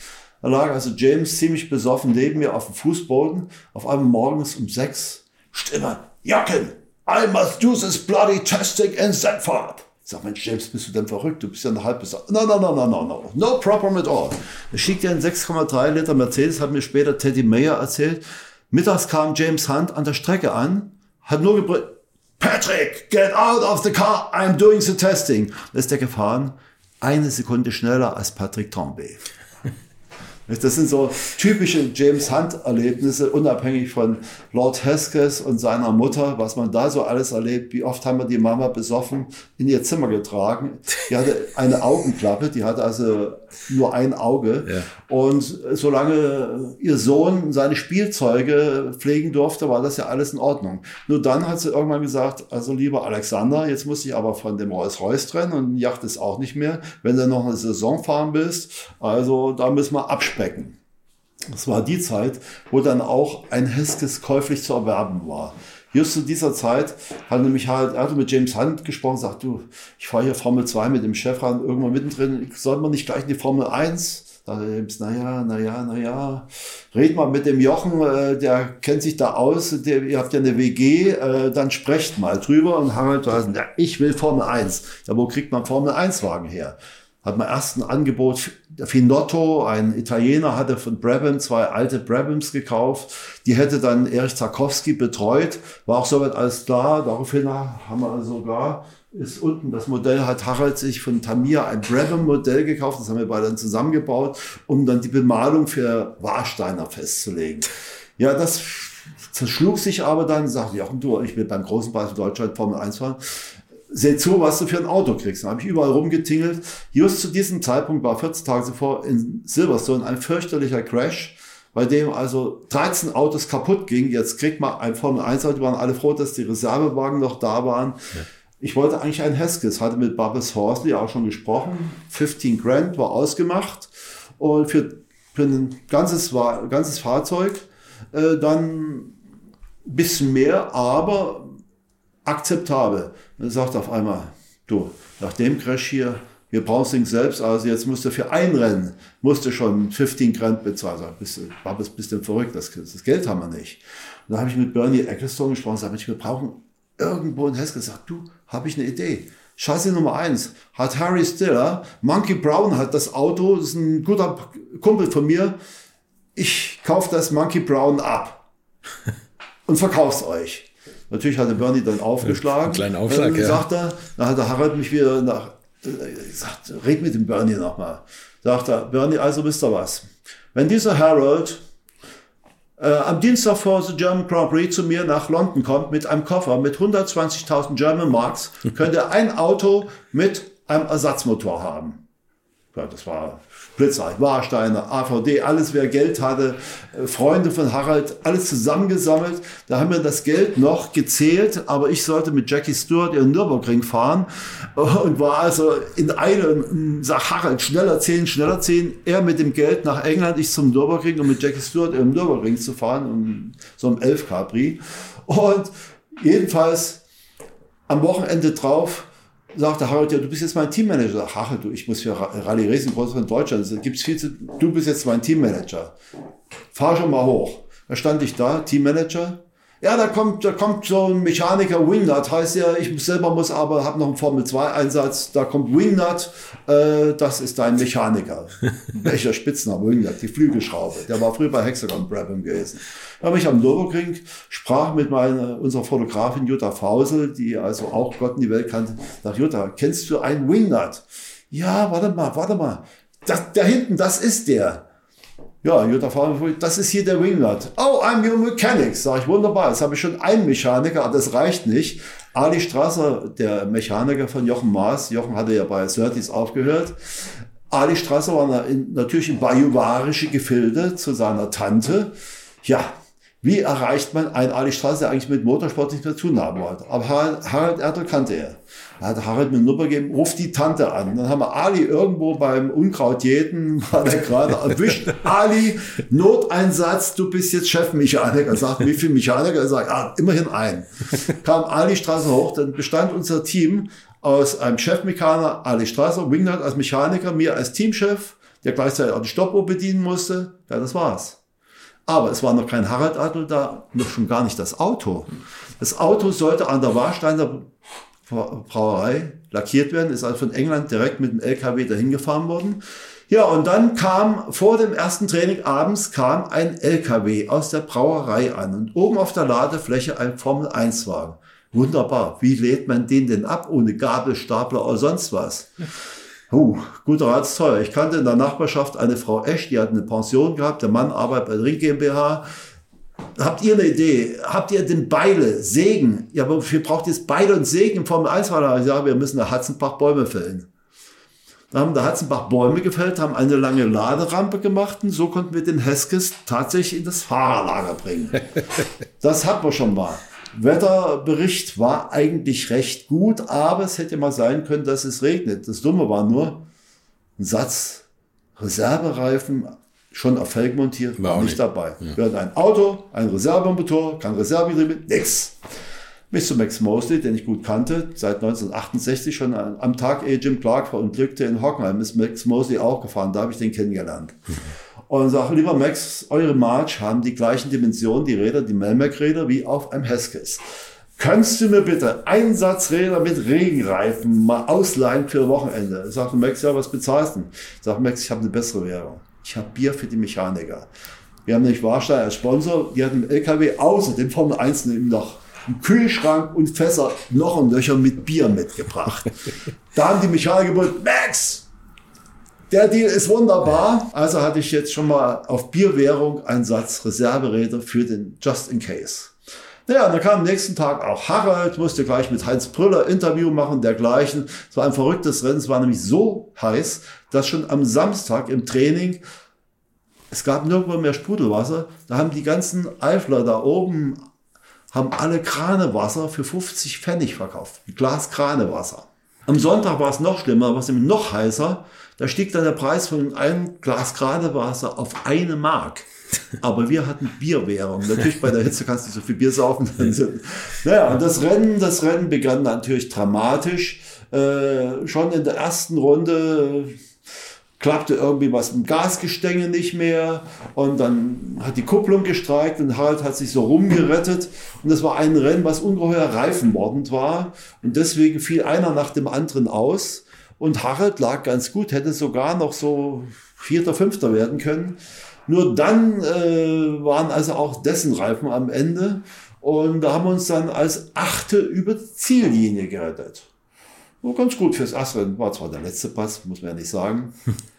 Speaker 1: Da lag also James ziemlich besoffen neben mir auf dem Fußboden. Auf einmal morgens um sechs, Stimme, Jacken, I must do this bloody testing in Sanford. Sag mal, James, bist du denn verrückt? Du bist ja ein halbes. No, no, no, no, no, no. No problem at all. Er schickt ja einen 6,3 Liter Mercedes, hat mir später Teddy Mayer erzählt. Mittags kam James Hunt an der Strecke an, hat nur gebrüllt, Patrick, get out of the car, I'm doing the testing. Da ist der gefahren, eine Sekunde schneller als Patrick Tombe. Das sind so typische James Hunt-Erlebnisse, unabhängig von Lord Hesketh und seiner Mutter, was man da so alles erlebt. Wie oft haben wir die Mama besoffen in ihr Zimmer getragen. Die hatte eine Augenklappe, die hatte also nur ein Auge. Ja. Und solange ihr Sohn seine Spielzeuge pflegen durfte, war das ja alles in Ordnung. Nur dann hat sie irgendwann gesagt, also lieber Alexander, jetzt muss ich aber von dem Rolls-Royce trennen und Yacht ist auch nicht mehr. Wenn du noch eine Saison fahren willst, also da müssen wir abspecken. Das war die Zeit, wo dann auch ein Heskes käuflich zu erwerben war. Just zu dieser Zeit hat nämlich halt, er mit James Hunt gesprochen, sagt du, ich fahre hier Formel 2 mit dem Chefrat irgendwann mittendrin, soll man nicht gleich in die Formel 1? Da James, naja, naja, naja, red mal mit dem Jochen, äh, der kennt sich da aus, der, ihr habt ja eine WG, äh, dann sprecht mal drüber und Harald sagt, ja, ich will Formel 1. Ja, wo kriegt man Formel 1 Wagen her? Hat man erst ein Angebot, Finotto, ein Italiener, hatte von Brabham zwei alte Brabhams gekauft. Die hätte dann Erich Zarkowski betreut. War auch soweit alles klar. Daraufhin haben wir sogar, ist unten das Modell, hat Harald sich von Tamir ein Brabham-Modell gekauft. Das haben wir beide dann zusammengebaut, um dann die Bemalung für Warsteiner festzulegen. Ja, das zerschlug sich aber dann, sagte Jochen, du, ich will beim großen Preis für Deutschland Formel 1 fahren seh zu, was du für ein Auto kriegst. Dann habe ich überall rumgetingelt. Just zu diesem Zeitpunkt war 14 Tage zuvor in Silverstone ein fürchterlicher Crash, bei dem also 13 Autos kaputt gingen. Jetzt kriegt man ein Formel 1 Auto, waren alle froh, dass die Reservewagen noch da waren. Ja. Ich wollte eigentlich ein Heskes, hatte mit Bubbles Horsley auch schon gesprochen. 15 Grand war ausgemacht und für, für ein ganzes, ganzes Fahrzeug äh, dann ein bisschen mehr, aber akzeptabel. Sagt auf einmal, du, nach dem Crash hier, wir brauchen es nicht selbst, also jetzt musst du für ein Rennen, musst du schon 15 Grand bezahlen. Sag, bist du, war ein bisschen verrückt, das, das Geld haben wir nicht. Und dann habe ich mit Bernie Ecclestone gesprochen, sag ich, wir brauchen irgendwo ein Hess gesagt, du, habe ich eine Idee. Chassis Nummer eins hat Harry Stiller, Monkey Brown hat das Auto, das ist ein guter Kumpel von mir. Ich kaufe das Monkey Brown ab und verkauf's euch. Natürlich hatte Bernie dann aufgeschlagen. Einen
Speaker 3: kleinen Aufschlag,
Speaker 1: ja. Sagt er, dann hat der Harald mich wieder nach, äh, gesagt, red mit dem Bernie nochmal. Sagt er, Bernie, also wisst ihr was? Wenn dieser Harold äh, am Dienstag vor the German Grand Prix zu mir nach London kommt mit einem Koffer mit 120.000 German Marks, könnte er ein Auto mit einem Ersatzmotor haben. Ja, das war Blitzer, Warsteiner, AVD, alles wer Geld hatte, äh, Freunde von Harald, alles zusammengesammelt. Da haben wir das Geld noch gezählt, aber ich sollte mit Jackie Stewart in Nürburgring fahren und war also in einem, sag Harald, schneller zählen, schneller zählen. Er mit dem Geld nach England, ich zum Nürburgring, um mit Jackie Stewart im Nürburgring zu fahren, um so einem 11 Capri. Und jedenfalls am Wochenende drauf sagte Harald, ja, du bist jetzt mein Teammanager. Ach, Harald, du, ich muss für Rallye Racing Groß von Deutschland, da gibt's viel zu, du bist jetzt mein Teammanager. Fahr schon mal hoch. Da stand ich da, Teammanager. Ja, da kommt, da kommt so ein Mechaniker Wingnut, heißt ja, ich selber muss aber, habe noch einen Formel 2 Einsatz, da kommt Wingnut, äh, das ist dein Mechaniker. Welcher Spitzname Wingnut, die Flügelschraube. Der war früher bei Hexagon Brabham gewesen habe ich am Nürburgring, sprach mit meiner, unserer Fotografin Jutta Fausel, die also auch Gott in die Welt kannte, nach Jutta, kennst du einen Wingnut? Ja, warte mal, warte mal. Das, da hinten, das ist der. Ja, Jutta Fausel, das ist hier der Wingnut. Oh, I'm your mechanic. Sag ich, wunderbar. Jetzt habe ich schon einen Mechaniker, aber das reicht nicht. Ali Strasser, der Mechaniker von Jochen Maas, Jochen hatte ja bei Surtees aufgehört. Ali Strasser war natürlich in bajuwarische Gefilde zu seiner Tante. Ja, wie erreicht man einen Ali Straße, der eigentlich mit Motorsport nicht mehr zu haben wollte? Aber Harald Erdl kannte er. Da hat Harald mir eine Nummer gegeben, ruf die Tante an. Dann haben wir Ali irgendwo beim Unkraut jeden, war der gerade erwischt. Ali, Noteinsatz, du bist jetzt Chefmechaniker. Sagt, wie viel Mechaniker? Er sagt, ah, immerhin ein. Kam Ali Straße hoch, dann bestand unser Team aus einem Chefmechaniker, Ali Strasser, Wingnut als Mechaniker, mir als Teamchef, der gleichzeitig auch die Stoppuhr bedienen musste. Ja, das war's. Aber es war noch kein Harald Adel da, noch schon gar nicht das Auto. Das Auto sollte an der Warsteiner Brauerei lackiert werden, ist also von England direkt mit dem LKW dahin gefahren worden. Ja, und dann kam vor dem ersten Training abends kam ein LKW aus der Brauerei an und oben auf der Ladefläche ein Formel 1 Wagen. Wunderbar. Wie lädt man den denn ab ohne Gabelstapler oder sonst was? Uh, guter Rat teuer. Ich kannte in der Nachbarschaft eine Frau Esch, die hat eine Pension gehabt, der Mann arbeitet bei der Ring GmbH. Habt ihr eine Idee? Habt ihr den Beile, Sägen? Ja, wofür braucht ihr das Beile und Sägen im Formel 1 Fahrer? Ja, wir müssen der Hatzenbach Bäume fällen. Da haben der Hatzenbach Bäume gefällt, haben eine lange Laderampe gemacht und so konnten wir den Heskes tatsächlich in das Fahrerlager bringen. Das hatten wir schon mal. Wetterbericht war eigentlich recht gut, aber es hätte mal sein können, dass es regnet. Das Dumme war nur, ein Satz Reservereifen schon auf Felgen montiert, war nicht, nicht, dabei. Ja. Wir hatten ein Auto, ein Reservemotor, kein Reservegetriebe, nix. Bis zu Max Mosley, den ich gut kannte, seit 1968 schon am Tag, ehe Jim Clark verunglückte in Hockenheim, ist Max Mosley auch gefahren. Da habe ich den kennengelernt. Und sage, lieber Max, eure March haben die gleichen Dimensionen, die Räder, die Melmac-Räder, wie auf einem Heskes. Kannst du mir bitte Einsatzräder mit Regenreifen mal ausleihen für Wochenende? Sagte Max, ja, was bezahlst du? Sagt Max, ich habe eine bessere Währung. Ich habe Bier für die Mechaniker. Wir haben nämlich Warstein als Sponsor, die hatten im LKW außer dem Formel 1 noch einen Kühlschrank und Fässer, noch und Löcher mit Bier mitgebracht. da haben die Mechaniker gesagt, Max, der Deal ist wunderbar. Also hatte ich jetzt schon mal auf Bierwährung einen Satz Reserveräder für den Just in Case. Naja, und dann kam am nächsten Tag auch Harald, musste gleich mit Heinz Brüller Interview machen, dergleichen. Es war ein verrücktes Rennen. Es war nämlich so heiß, dass schon am Samstag im Training es gab nirgendwo mehr Sprudelwasser. Da haben die ganzen Eifler da oben, haben alle Kranewasser für 50 Pfennig verkauft. Glas Kranewasser. Am Sonntag war es noch schlimmer, war es nämlich noch heißer. Da stieg dann der Preis von einem Glas Gradewasser auf eine Mark. Aber wir hatten Bierwährung. Natürlich bei der Hitze kannst du nicht so viel Bier saufen. naja, und das Rennen, das Rennen begann natürlich dramatisch. Äh, schon in der ersten Runde klappte irgendwie was im Gasgestänge nicht mehr und dann hat die Kupplung gestreikt und Harald hat sich so rumgerettet und das war ein Rennen, was ungeheuer reifenmordend war und deswegen fiel einer nach dem anderen aus und Harald lag ganz gut, hätte sogar noch so Vierter, Fünfter werden können. Nur dann äh, waren also auch dessen Reifen am Ende. Und da haben wir uns dann als Achte über die Ziellinie gerettet. War ganz gut fürs Astrid. War zwar der letzte Pass, muss man ja nicht sagen.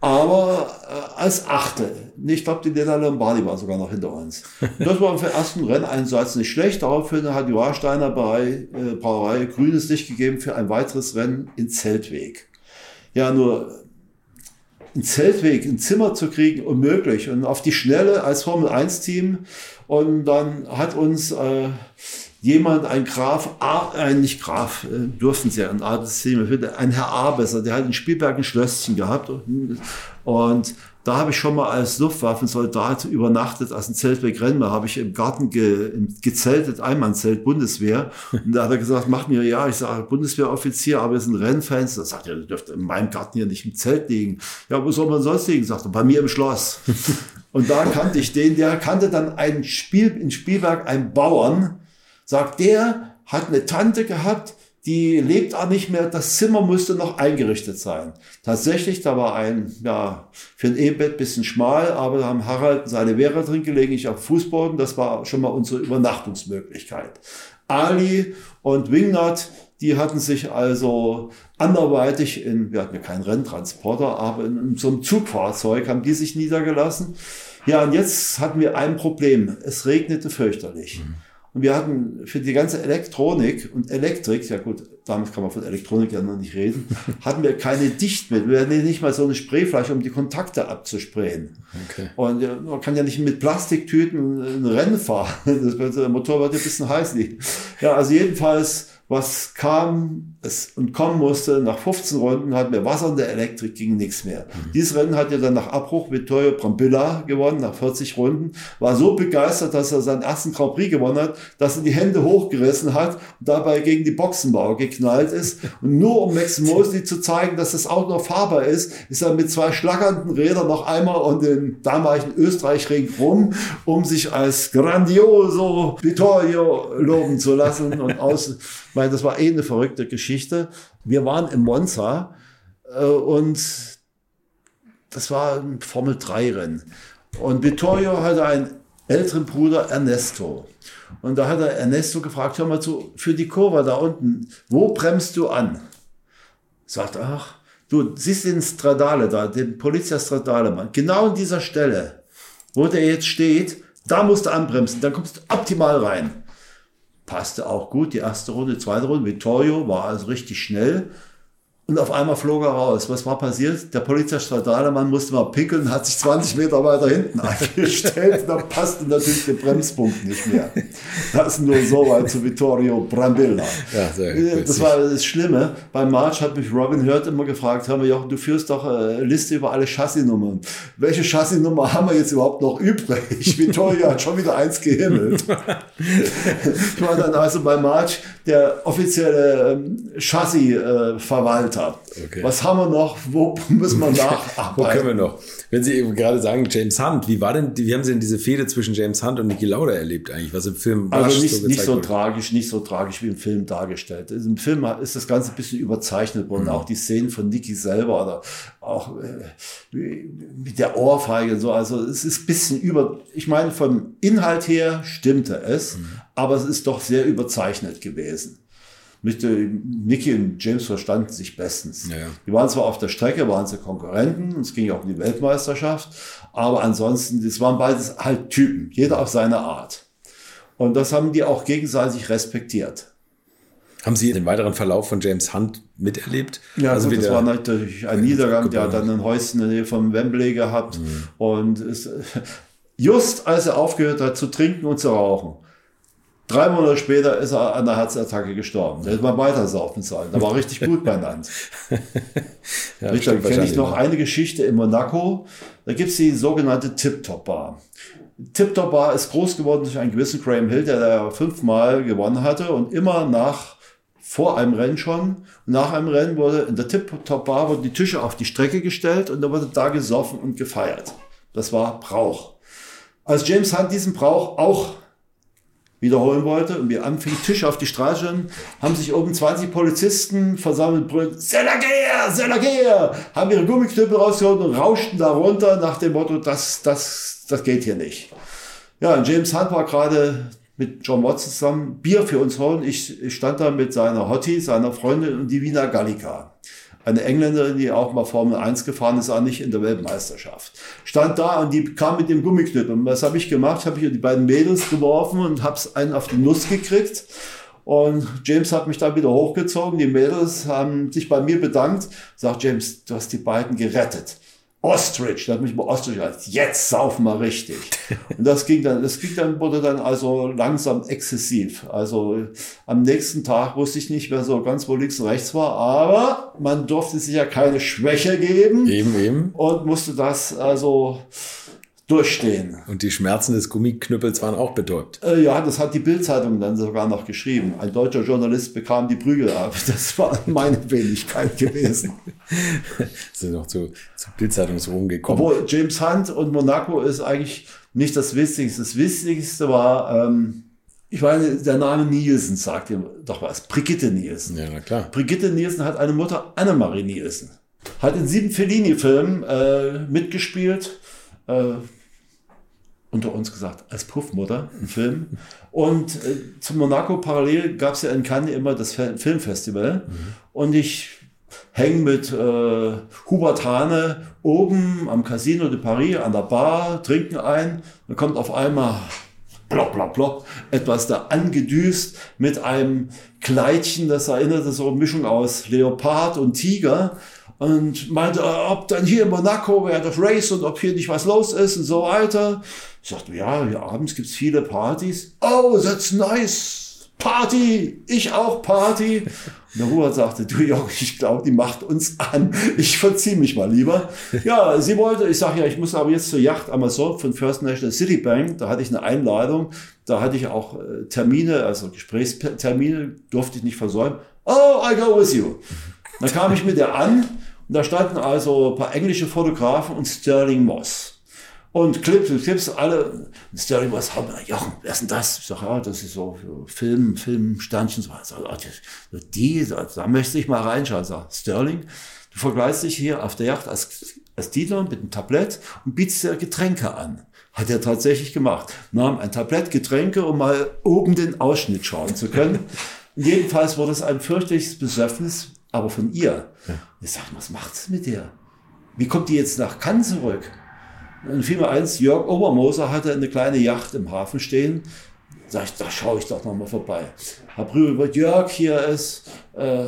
Speaker 1: Aber äh, als Achte. Ich glaube, die Della Lombardi war sogar noch hinter uns. Das war für den ersten Renneinsatz nicht schlecht. Daraufhin hat die Warsteiner Brauerei, äh, Brauerei grünes Licht gegeben für ein weiteres Rennen in Zeltweg. Ja, nur ein Zeltweg, ein Zimmer zu kriegen, unmöglich. Und auf die Schnelle als Formel 1 Team. Und dann hat uns äh, jemand, ein Graf, äh, nicht Graf, äh, durften sie ja ein Adelssystem, ein Herr Abesser, der hat in Spielberg ein Schlösschen gehabt und, und da habe ich schon mal als Luftwaffensoldat übernachtet, als ein Zeltweg Rennmer, habe ich im Garten ge, gezeltet, Einmannzelt, Bundeswehr. Und da hat er gesagt, mach mir, ja, ich sage, Bundeswehroffizier, aber wir sind Rennfans. Da sagt er, du dürft in meinem Garten hier nicht im Zelt liegen. Ja, wo soll man sonst liegen? Sagt er, bei mir im Schloss. Und da kannte ich den, der kannte dann ein Spiel, in Spielberg einen Bauern, sagt, der hat eine Tante gehabt, die lebt auch nicht mehr, das Zimmer musste noch eingerichtet sein. Tatsächlich, da war ein, ja, für ein E-Bett bisschen schmal, aber da haben Harald und seine Wehrer drin gelegen, ich auf Fußboden, das war schon mal unsere Übernachtungsmöglichkeit. Ali und Wingnut, die hatten sich also anderweitig in, wir hatten ja keinen Renntransporter, aber in, in so einem Zugfahrzeug haben die sich niedergelassen. Ja, und jetzt hatten wir ein Problem. Es regnete fürchterlich. Mhm. Und wir hatten für die ganze Elektronik und Elektrik, ja gut, damals kann man von Elektronik ja noch nicht reden, hatten wir keine Dichtmittel. Wir hatten nicht mal so eine Sprayflasche, um die Kontakte abzusprayen. Okay. Und man kann ja nicht mit Plastiktüten ein Rennen fahren. Das, der Motor wird ja ein bisschen heiß. Ja, also jedenfalls was kam es und kommen musste. Nach 15 Runden hatten wir Wasser in der Elektrik, ging nichts mehr. Mhm. Dieses Rennen hat ja dann nach Abbruch Vittorio Brambilla gewonnen, nach 40 Runden. War so begeistert, dass er seinen ersten Grand Prix gewonnen hat, dass er die Hände hochgerissen hat und dabei gegen die Boxenbauer geknallt ist. Und nur um Max Mosley zu zeigen, dass das Auto noch fahrbar ist, ist er mit zwei schlackernden Rädern noch einmal und den damaligen Österreich-Ring rum, um sich als grandioso Vittorio loben zu lassen und aus meine, das war eh eine verrückte Geschichte. Wir waren im Monza äh, und das war ein Formel-3-Rennen. Und Vittorio hatte einen älteren Bruder Ernesto. Und da hat er Ernesto gefragt, hör mal zu, für die Kurve da unten, wo bremst du an? Sagt, ach, du siehst den Stradale da, den Polizia Stradale, Mann. Genau an dieser Stelle, wo der jetzt steht, da musst du anbremsen, dann kommst du optimal rein. Passte auch gut, die erste Runde, zweite Runde. Vittorio war also richtig schnell. Und auf einmal flog er raus. Was war passiert? Der Polizeistrahlmann musste mal pinkeln, hat sich 20 Meter weiter hinten eingestellt. da passte natürlich der Bremspunkt nicht mehr. Das nur so weit zu Vittorio Brambilla. Ja, sehr das war das Schlimme. Beim March hat mich Robin Hurt immer gefragt, hör mal Jochen, du führst doch eine Liste über alle Chassisnummern. Welche Chassisnummer haben wir jetzt überhaupt noch übrig? Vittorio hat schon wieder eins gehimmelt. ich war dann also bei March der offizielle ähm, Chassis-Verwalter. Okay. Was haben wir noch? Wo müssen wir nacharbeiten?
Speaker 3: Wo können wir noch? Wenn Sie eben gerade sagen, James Hunt, wie war denn, wie haben Sie denn diese Fehde zwischen James Hunt und Niki Lauda erlebt eigentlich, was im Film
Speaker 1: Also nicht so, nicht so tragisch, nicht so tragisch wie im Film dargestellt. Im Film ist das Ganze ein bisschen überzeichnet worden, mhm. auch die Szenen von Niki selber oder auch äh, mit der Ohrfeige und so. Also es ist ein bisschen über, ich meine, vom Inhalt her stimmte es, mhm. aber es ist doch sehr überzeichnet gewesen. Nicky und James verstanden sich bestens. Ja. Die waren zwar auf der Strecke, waren sie Konkurrenten, es ging ja auch um die Weltmeisterschaft, aber ansonsten, das waren beides halt Typen, jeder auf seine Art. Und das haben die auch gegenseitig respektiert.
Speaker 3: Haben Sie den weiteren Verlauf von James Hunt miterlebt?
Speaker 1: Ja, also gut, das war natürlich ein Niedergang. Der hat dann ein Häuschen in der Nähe vom Wembley gehabt. Mhm. Und ist, just als er aufgehört hat zu trinken und zu rauchen, Drei Monate später ist er an einer Herzattacke gestorben. Da hätte man weiter saufen sollen. Da war richtig gut benannt. ja, da kenne ich noch eine Geschichte in Monaco. Da gibt's die sogenannte Tip-Top Bar. Tip-Top Bar ist groß geworden durch einen gewissen Graham Hill, der da fünfmal gewonnen hatte und immer nach vor einem Rennen schon. Nach einem Rennen wurde in der Tip-Top Bar wurden die Tische auf die Strecke gestellt und da wurde da gesoffen und gefeiert. Das war Brauch. Als James Hunt diesen Brauch auch wiederholen wollte und wir anfingen, Tisch auf die Straße, haben sich oben 20 Polizisten versammelt, brüllen, Selager, Selager, haben ihre Gummiknüppel rausgeholt und rauschten da runter nach dem Motto, das, das, das geht hier nicht. Ja, James Hunt war gerade mit John Watson zusammen Bier für uns holen. Ich, ich stand da mit seiner Hottie, seiner Freundin und die Wiener Gallica eine Engländerin, die auch mal Formel 1 gefahren ist, auch nicht in der Weltmeisterschaft. Stand da und die kam mit dem Gummiknüppel. Und was habe ich gemacht? Habe ich die beiden Mädels geworfen und habe einen auf die Nuss gekriegt. Und James hat mich dann wieder hochgezogen. Die Mädels haben sich bei mir bedankt. Sagt James, du hast die beiden gerettet. Ostrich, da hat mich mal Ostrich als jetzt saufen wir richtig. Und das ging dann, das ging dann, wurde dann also langsam exzessiv. Also am nächsten Tag wusste ich nicht mehr so ganz, wo links und rechts war, aber man durfte sich ja keine Schwäche geben.
Speaker 3: Eben, eben.
Speaker 1: Und musste das also durchstehen.
Speaker 3: Und die Schmerzen des Gummiknüppels waren auch betäubt.
Speaker 1: Äh, ja, das hat die Bildzeitung dann sogar noch geschrieben. Ein deutscher Journalist bekam die Prügel ab. Das war meine Wenigkeit gewesen.
Speaker 3: sind noch zu, zu Bildzeitungsruhm gekommen.
Speaker 1: Obwohl James Hunt und Monaco ist eigentlich nicht das Wichtigste. Das Wichtigste war, ähm, ich meine, der Name Nielsen sagt ihm doch was. Brigitte Nielsen.
Speaker 3: Ja, na klar.
Speaker 1: Brigitte Nielsen hat eine Mutter, Annemarie Nielsen. Hat in sieben Fellini-Filmen äh, mitgespielt. Äh, unter uns gesagt, als Puffmutter im Film. Und äh, zu Monaco parallel gab es ja in Cannes immer das Filmfestival. Mhm. Und ich hänge mit äh, Hubert Hane oben am Casino de Paris an der Bar, trinken ein. Da kommt auf einmal plopp, plopp, plopp, etwas da angedüst mit einem Kleidchen, das erinnerte so eine Mischung aus Leopard und Tiger und meinte, ob dann hier in Monaco wäre das Race und ob hier nicht was los ist und so weiter. Ich sagte, ja, hier abends gibt's viele Partys. Oh, that's nice. Party, ich auch Party. Und der Hubert sagte, du Jörg, ich glaube, die macht uns an. Ich verziehe mich mal lieber. Ja, sie wollte, ich sage ja, ich muss aber jetzt zur Yacht Amazon von First National City Bank. Da hatte ich eine Einladung. Da hatte ich auch äh, Termine, also Gesprächstermine, durfte ich nicht versäumen. Oh, I go with you. Dann kam ich mit der an und da standen also ein paar englische Fotografen und Sterling Moss. Und Clips und Clips, alle, Sterling, was wir? Jochen, wer ist denn das? Ich sag, ja, das ist so Film, Filmsternchen. So, die, da, da möchte ich mal reinschauen. Sag, Sterling, du vergleichst dich hier auf der Yacht als, als Diener mit einem Tablett und bietest dir Getränke an. Hat er tatsächlich gemacht. Nahm ein Tablett Getränke, um mal oben den Ausschnitt schauen zu können. Jedenfalls wurde es ein fürchterliches Besäufnis, aber von ihr. Ja. Ich sag, was macht's mit dir? Wie kommt die jetzt nach Cannes zurück? Dann fiel mir eins, Jörg Obermoser hatte eine kleine Yacht im Hafen stehen. Sag ich, da schaue ich doch noch mal vorbei. Hab rüber, Jörg, hier ist äh,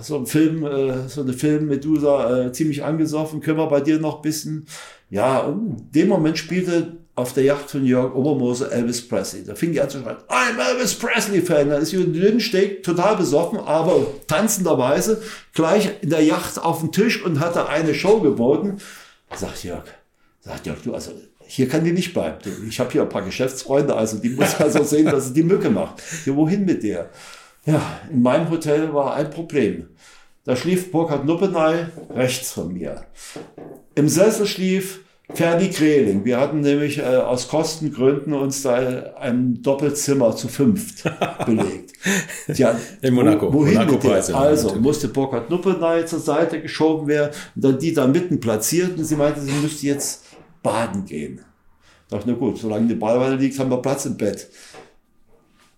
Speaker 1: so ein Film, äh, so eine Film-Medusa, äh, ziemlich angesoffen, können wir bei dir noch bisschen? Ja, und in dem Moment spielte auf der Yacht von Jörg Obermoser Elvis Presley. Da fing die an zu schreien, I'm Elvis Presley-Fan. Dann ist Jürgen Lüdensteg total besoffen, aber tanzenderweise gleich in der Yacht auf dem Tisch und hatte eine Show geboten. Sagt Jörg, sagt Jörg, du, also hier kann die nicht bleiben. Ich habe hier ein paar Geschäftsfreunde, also die muss also sehen, dass sie die Mücke macht. Ja, wohin mit der? Ja, in meinem Hotel war ein Problem. Da schlief Burkhard Nuppenay rechts von mir. Im Sessel schlief Ferdi Kreling. Wir hatten nämlich äh, aus Kostengründen uns da ein Doppelzimmer zu fünft belegt.
Speaker 3: Ja, in Monaco.
Speaker 1: Wohin
Speaker 3: Monaco?
Speaker 1: Also natürlich. musste Burkhard Nuppenay zur Seite geschoben werden und dann die da mitten platzierten. Sie meinte, sie müsste jetzt baden gehen. Ich dachte, na gut, solange die Badewanne liegt, haben wir Platz im Bett.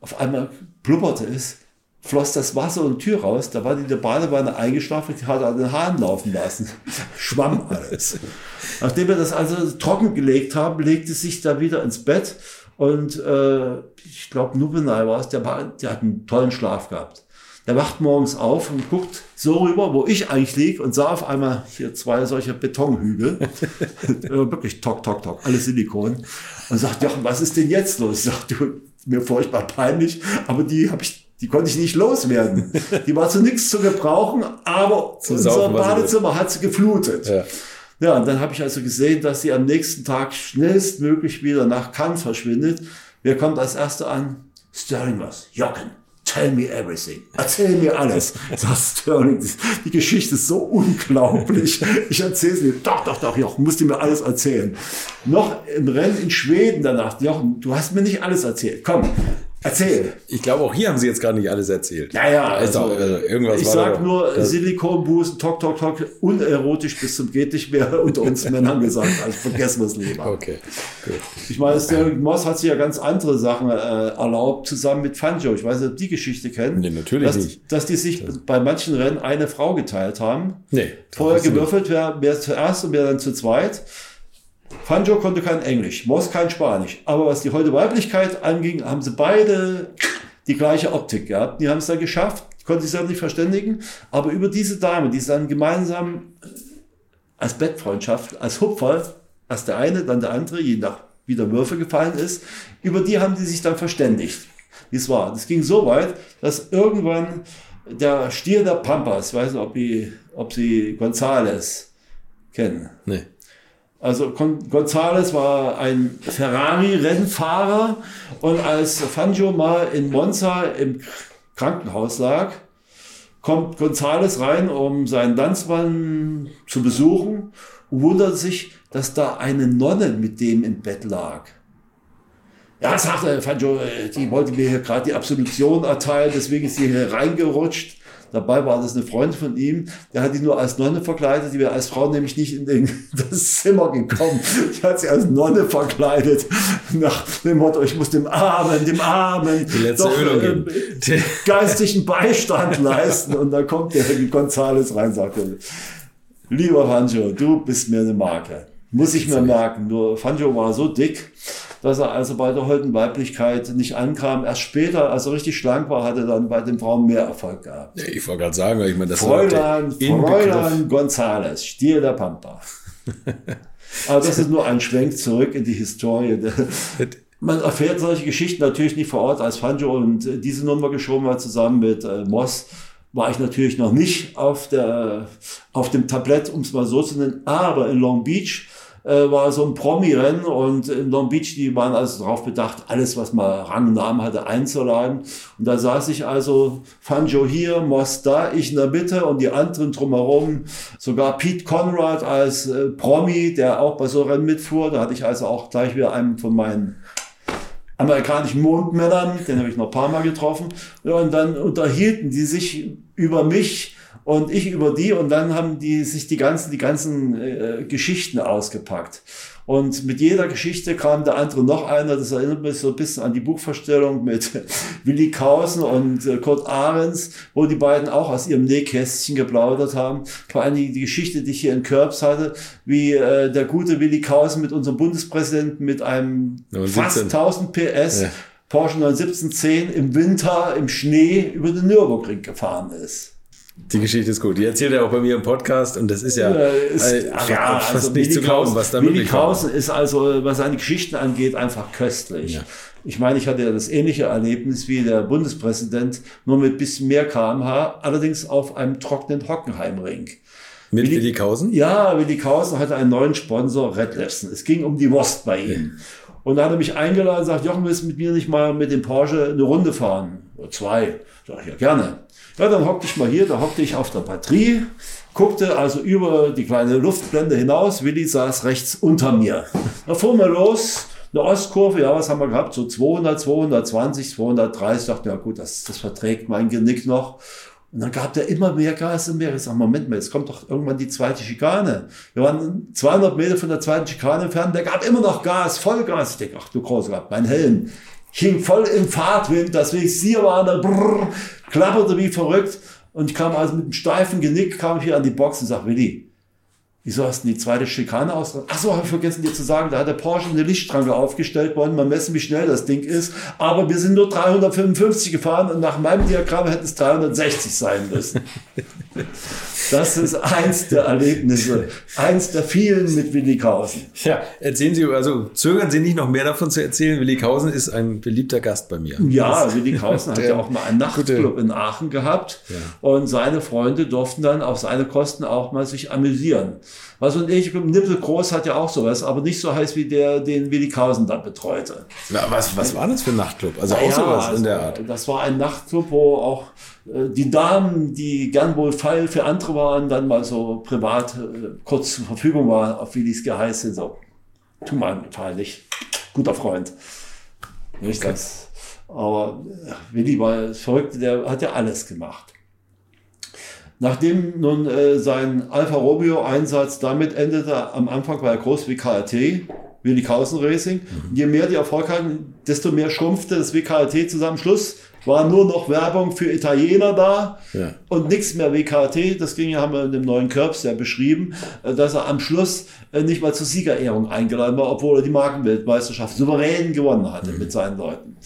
Speaker 1: Auf einmal blubberte es floss das Wasser und Tür raus, da war die der Badewanne eingeschlafen, die hat an den Haaren laufen lassen. Schwamm alles. Nachdem wir das also trocken gelegt haben, legte sich da wieder ins Bett und äh, ich glaube Nubenai war es, der, der hat einen tollen Schlaf gehabt. Der wacht morgens auf und guckt so rüber, wo ich eigentlich liege und sah auf einmal hier zwei solcher Betonhügel. Wirklich tok, tok, tok, alles Silikon. Und sagt, Jochen, was ist denn jetzt los? Ich sag, du, mir furchtbar peinlich, aber die habe ich die konnte ich nicht loswerden. Die war zu nichts zu gebrauchen, aber zu unser saufen, Badezimmer hat sie geflutet. Ja. ja, und dann habe ich also gesehen, dass sie am nächsten Tag schnellstmöglich wieder nach Cannes verschwindet. Wer kommt als Erster an? Sterling was. Jocken. Tell me everything. Erzähl mir alles. Sagt Sterling, die Geschichte ist so unglaublich. Ich erzähle sie dir. Doch, doch, doch, Jochen, musst du mir alles erzählen. Noch im Rennen in Schweden danach. Jochen, du hast mir nicht alles erzählt. Komm, Erzähl.
Speaker 3: Ich glaube, auch hier haben sie jetzt gar nicht alles erzählt.
Speaker 1: Ja, ja. Also, also irgendwas ich sag nur Silikonbusen, tok, tok, tok, unerotisch bis zum geht nicht mehr unter uns Männern gesagt. Also vergessen wir es lieber.
Speaker 3: Okay,
Speaker 1: gut. Ich meine, Sterling Moss hat sich ja ganz andere Sachen äh, erlaubt, zusammen mit Fangio. Ich weiß nicht, ob die Geschichte kennen.
Speaker 3: Nee, natürlich
Speaker 1: dass,
Speaker 3: nicht.
Speaker 1: Dass die sich das. bei manchen Rennen eine Frau geteilt haben.
Speaker 3: Nee.
Speaker 1: Vorher gewürfelt, wer, wer zuerst und wer dann zu zweit. Fanjo konnte kein Englisch, Moss kein Spanisch. Aber was die heute Weiblichkeit anging, haben sie beide die gleiche Optik gehabt. Die haben es dann geschafft, konnten sich selber nicht verständigen. Aber über diese Dame, die dann gemeinsam als Bettfreundschaft, als Hupfer, erst der eine, dann der andere, je nach wie der Würfel gefallen ist, über die haben die sich dann verständigt. Wie es war. Das ging so weit, dass irgendwann der Stier der Pampas, ich weiß nicht, ob, die, ob Sie Gonzales kennen.
Speaker 3: Nee.
Speaker 1: Also González war ein Ferrari-Rennfahrer und als Fangio mal in Monza im Krankenhaus lag, kommt González rein, um seinen Landsmann zu besuchen und wundert sich, dass da eine Nonne mit dem im Bett lag. Ja, sagte Fangio, äh, die wollte mir hier gerade die Absolution erteilen, deswegen ist sie hier reingerutscht. Dabei war das eine Freundin von ihm, der hat die nur als Nonne verkleidet, die wäre als Frau nämlich nicht in den, das Zimmer gekommen. Die hat sie als Nonne verkleidet, nach dem Motto, ich muss dem Armen, dem Armen
Speaker 3: doch äh,
Speaker 1: geistigen Beistand leisten. Und dann kommt der Gonzales rein und sagt, lieber Fanjo, du bist mir eine Marke. Muss ich mir merken. Nur Fanjo war so dick, dass er also bei der heutigen Weiblichkeit nicht ankam. Erst später, als er richtig schlank war, hat er dann bei den Frauen mehr Erfolg gehabt.
Speaker 3: Ja, ich wollte gerade sagen, ich meine, das
Speaker 1: Fräulein, Fräulein González, Stier der Pampa. Aber das ist nur ein Schwenk zurück in die Historie. Man erfährt solche Geschichten natürlich nicht vor Ort als Fanjo und diese Nummer geschoben war zusammen mit äh, Moss war ich natürlich noch nicht auf, der, auf dem Tablett, um es mal so zu nennen, aber in Long Beach äh, war so ein Promi-Rennen und in Long Beach, die waren also darauf bedacht, alles, was mal Rang und Namen hatte, einzuladen. Und da saß ich also, Fanjo hier, Moss da, ich in der Mitte und die anderen drumherum, sogar Pete Conrad als äh, Promi, der auch bei so Rennen mitfuhr. Da hatte ich also auch gleich wieder einen von meinen amerikanischen Mondmännern, den habe ich noch ein paar Mal getroffen. Ja, und dann unterhielten die sich über mich und ich über die und dann haben die sich die ganzen, die ganzen äh, Geschichten ausgepackt. Und mit jeder Geschichte kam der andere noch einer. Das erinnert mich so ein bisschen an die Buchvorstellung mit Willi Kausen und äh, Kurt Ahrens, wo die beiden auch aus ihrem Nähkästchen geplaudert haben. Vor allem die, die Geschichte, die ich hier in Körbs hatte, wie äh, der gute Willi Kausen mit unserem Bundespräsidenten mit einem fast 1000 PS ja. Porsche 91710 im Winter im Schnee über den Nürburgring gefahren ist.
Speaker 3: Die Geschichte ist gut. Die erzählt er auch bei mir im Podcast und das ist ja, ist, äh, ja fast also nicht Willi zu glauben, was da
Speaker 1: Willi möglich Krausen ist also, was seine Geschichten angeht, einfach köstlich. Ja. Ich meine, ich hatte ja das ähnliche Erlebnis wie der Bundespräsident, nur mit bisschen mehr kmh, allerdings auf einem trockenen Hockenheimring.
Speaker 3: Mit Willi, Willi Kausen?
Speaker 1: Ja, Willi Kausen hatte einen neuen Sponsor, Red Lefsen. Es ging um die Wurst bei ihm. Und da hat er mich eingeladen und sagt, Jochen, willst du mit mir nicht mal mit dem Porsche eine Runde fahren? Oder zwei. Sag ich, ja, gerne. Ja, dann hockte ich mal hier, da hockte ich auf der Batterie, guckte also über die kleine Luftblende hinaus. Willi saß rechts unter mir. Da fuhren wir los, eine Ostkurve, ja, was haben wir gehabt? So 200, 220, 230. Ich dachte, ja gut, das, das verträgt mein Genick noch. Und dann gab der immer mehr Gas und mehr. Ich sag, Moment mal, jetzt kommt doch irgendwann die zweite Schikane. Wir waren 200 Meter von der zweiten Schikane entfernt, der gab immer noch Gas, Vollgas. Ich denke, ach du großer Gott, mein Helm hing voll im Fahrtwind, wir hier waren, da brrr, klapperte wie verrückt. Und ich kam also mit einem steifen Genick, kam ich hier an die Box und sag, Willi, Wieso hast du die zweite Schikane aus? Ach so, habe ich vergessen dir zu sagen, da hat der Porsche eine Lichtschranke aufgestellt worden, mal messen, wie schnell das Ding ist. Aber wir sind nur 355 gefahren und nach meinem Diagramm hätten es 360 sein müssen. Das ist eins der Erlebnisse, eins der vielen mit Willi Kausen.
Speaker 3: Ja, erzählen Sie, also zögern Sie nicht noch mehr davon zu erzählen. Willi Kausen ist ein beliebter Gast bei mir.
Speaker 1: Ja, Willi Kausen hat ja auch mal einen Nachtclub in Aachen gehabt ja. und seine Freunde durften dann auf seine Kosten auch mal sich amüsieren. Was und ich, Nippel Groß hat ja auch sowas, aber nicht so heiß wie der, den Willi Kausen da betreute.
Speaker 3: Na, was, was war das für ein Nachtclub? Also auch ja, sowas also, in der Art.
Speaker 1: Das war ein Nachtclub, wo auch äh, die Damen, die gern wohl Fall für andere waren, dann mal so privat äh, kurz zur Verfügung waren, auf Willis Geheiß sind. So, tu mal einen Gefallen nicht. Guter Freund. Nicht okay. das. Aber äh, Willi war verrückt, der hat ja alles gemacht. Nachdem nun äh, sein Alfa Romeo Einsatz damit endete, am Anfang war er groß wie KRT, Willi Kausen Racing. Mhm. Je mehr die Erfolg hatten, desto mehr schrumpfte das WKRT zusammen. Schluss war nur noch Werbung für Italiener da ja. Und nichts mehr WKT. Das ging ja, haben wir in dem neuen Curbs ja beschrieben, äh, dass er am Schluss äh, nicht mal zur Siegerehrung eingeladen war, obwohl er die Markenweltmeisterschaft souverän gewonnen hatte mhm. mit seinen Leuten.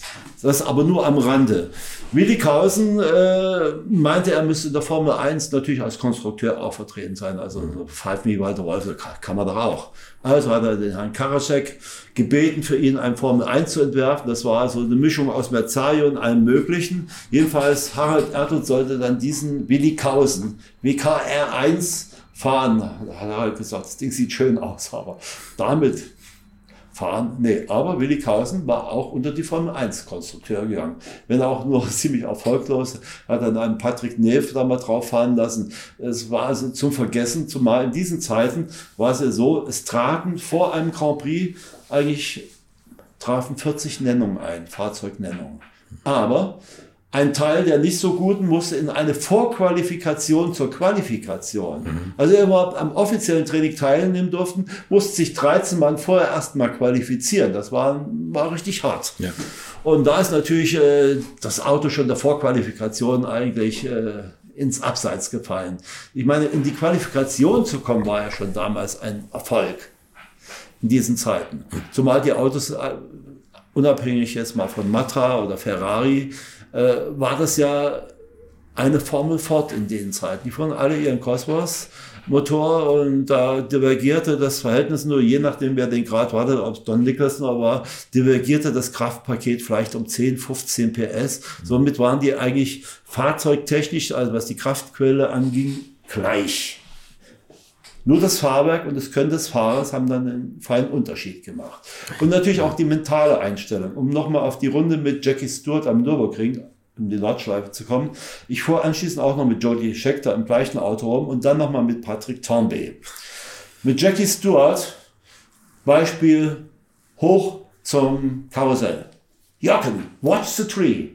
Speaker 1: Das aber nur am Rande. Willi Kausen äh, meinte, er müsste in der Formel 1 natürlich als Konstrukteur auch vertreten sein. Also mhm. Five Me Walter Wolf kann man doch auch. Also hat er den Herrn Karasek gebeten, für ihn ein Formel 1 zu entwerfen. Das war also eine Mischung aus Merzario und allem Möglichen. Jedenfalls Harald Ertl sollte dann diesen Willi Kausen, WKR1 fahren. Da hat er halt gesagt, das Ding sieht schön aus, aber damit fahren. Nee, aber Willi Kausen war auch unter die Formel 1 Konstrukteur gegangen. Wenn auch nur ziemlich erfolglos, hat er einen Patrick Neff da mal drauf fahren lassen. Es war also zum Vergessen, zumal in diesen Zeiten war es ja so, es traten vor einem Grand Prix eigentlich trafen 40 Nennungen ein, Fahrzeugnennungen. Aber ein Teil der nicht so guten musste in eine Vorqualifikation zur Qualifikation. Mhm. Also er überhaupt am offiziellen Training teilnehmen durften, mussten sich 13 Mann vorher erstmal qualifizieren. Das war, war richtig hart. Ja. Und da ist natürlich äh, das Auto schon der Vorqualifikation eigentlich äh, ins Abseits gefallen. Ich meine, in die Qualifikation zu kommen, war ja schon damals ein Erfolg in diesen Zeiten. Zumal die Autos, äh, unabhängig jetzt mal von Matra oder Ferrari, äh, war das ja eine Formel fort in den Zeiten. Die fuhren alle ihren Cosmos. Motor und da divergierte das Verhältnis nur je nachdem, wer den Grad hatte, ob es Don Nicholson war, divergierte das Kraftpaket vielleicht um 10, 15 PS. Somit waren die eigentlich fahrzeugtechnisch, also was die Kraftquelle anging, gleich. Nur das Fahrwerk und das Können des Fahrers haben dann einen feinen Unterschied gemacht. Und natürlich auch die mentale Einstellung. Um nochmal auf die Runde mit Jackie Stewart am Nürburgring, um die Nordschleife zu kommen. Ich fuhr anschließend auch noch mit Jodie Scheckter im gleichen Auto rum und dann nochmal mit Patrick Tombay. Mit Jackie Stewart, Beispiel, hoch zum Karussell. Jochen, watch the tree.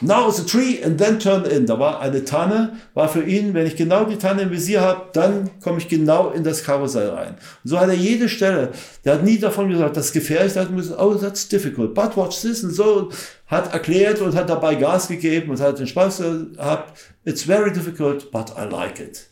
Speaker 1: Now the tree and then turn in. Da war eine Tanne, war für ihn, wenn ich genau die Tanne im Visier habe, dann komme ich genau in das Karussell rein. Und so hat er jede Stelle, der hat nie davon gesagt, das ist gefährlich, er hat gesagt, oh, that's difficult, but watch this und so, hat erklärt und hat dabei Gas gegeben und hat den Spaß gehabt. It's very difficult, but I like it.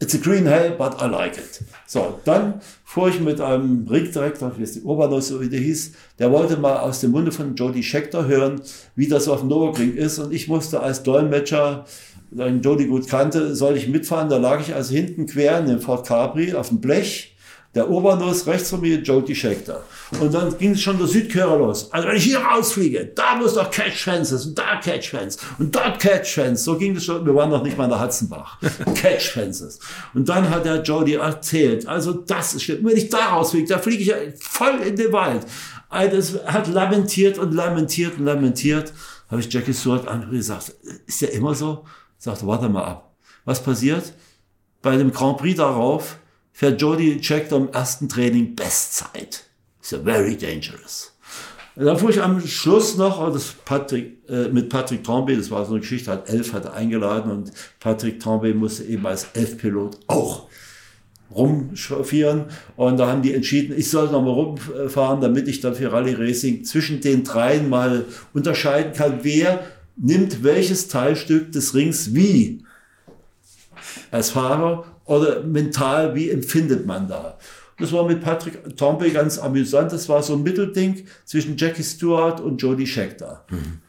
Speaker 1: It's a green hell, but I like it. So, dann fuhr ich mit einem Ringdirektor, wie es die Urbanus so wie der hieß, der wollte mal aus dem Munde von Jody Scheckter hören, wie das auf dem Nürburgring ist. Und ich musste als Dolmetscher, ich Jody gut kannte, soll ich mitfahren. Da lag ich also hinten quer in dem Ford Capri auf dem Blech der Urbanus, rechts von mir Jody Scheckter. Und dann ging es schon der Südkörper los. Also wenn ich hier rausfliege, da muss doch Catch Fences und da Catch Fence und dort Catch Fence. So ging es schon. Wir waren noch nicht mal in der Hatzenbach. Catch Fences. Und dann hat der Jody erzählt, also das ist schlimm. Wenn ich da rausfliege, da fliege ich voll in den Wald. Das hat lamentiert und lamentiert und lamentiert. Habe ich Jackie Stewart gesagt, ist ja immer so? Sagte, warte mal ab. Was passiert? Bei dem Grand Prix darauf fährt Jody Check im ersten Training Bestzeit. It's very dangerous. Da fuhr ich am Schluss noch das Patrick, äh, mit Patrick Trombe, das war so eine Geschichte, hat elf hatte eingeladen und Patrick Trombe musste eben als Elfpilot auch rumchauffieren und da haben die entschieden, ich soll nochmal rumfahren, damit ich dann für Rallye Racing zwischen den dreien mal unterscheiden kann, wer nimmt welches Teilstück des Rings wie als Fahrer oder mental, wie empfindet man da? Das war mit Patrick Tompe ganz amüsant. Das war so ein Mittelding zwischen Jackie Stewart und Jody Scheckter. Mhm.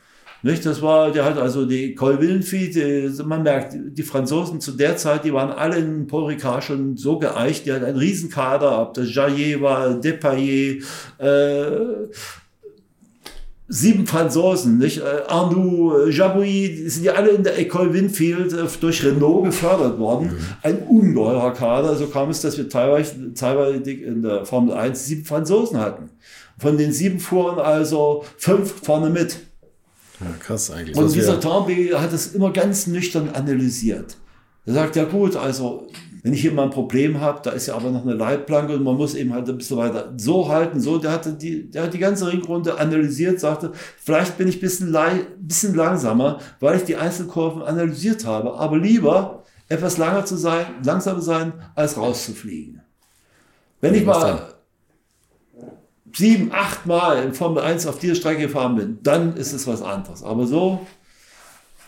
Speaker 1: Nicht? Das war, der hat also die Colvin die, man merkt, die Franzosen zu der Zeit, die waren alle in Paul Ricard schon so geeicht, die hatten einen Riesenkader, ob das Jaillet war, Depayet, äh, sieben Franzosen, nicht? Äh, Arnoux, äh, Jabouille, die sind ja alle in der Ecole Winfield äh, durch Renault gefördert worden. Mhm. Ein ungeheurer Kader. So kam es, dass wir teilweise, teilweise in der Formel 1 sieben Franzosen hatten. Von den sieben fuhren also fünf vorne mit.
Speaker 3: Ja, krass eigentlich.
Speaker 1: Und dieser Tambi hat es immer ganz nüchtern analysiert. Er sagt, ja gut, also wenn ich hier mal ein Problem habe, da ist ja aber noch eine Leitplanke und man muss eben halt ein bisschen weiter so halten, so, der hatte die, der hat die ganze Ringrunde analysiert, sagte, vielleicht bin ich ein bisschen, bisschen langsamer, weil ich die Einzelkurven analysiert habe, aber lieber etwas langer zu sein, langsamer sein, als rauszufliegen. Wenn ich mal sieben, acht Mal in Formel 1 auf dieser Strecke gefahren bin, dann ist es was anderes. Aber so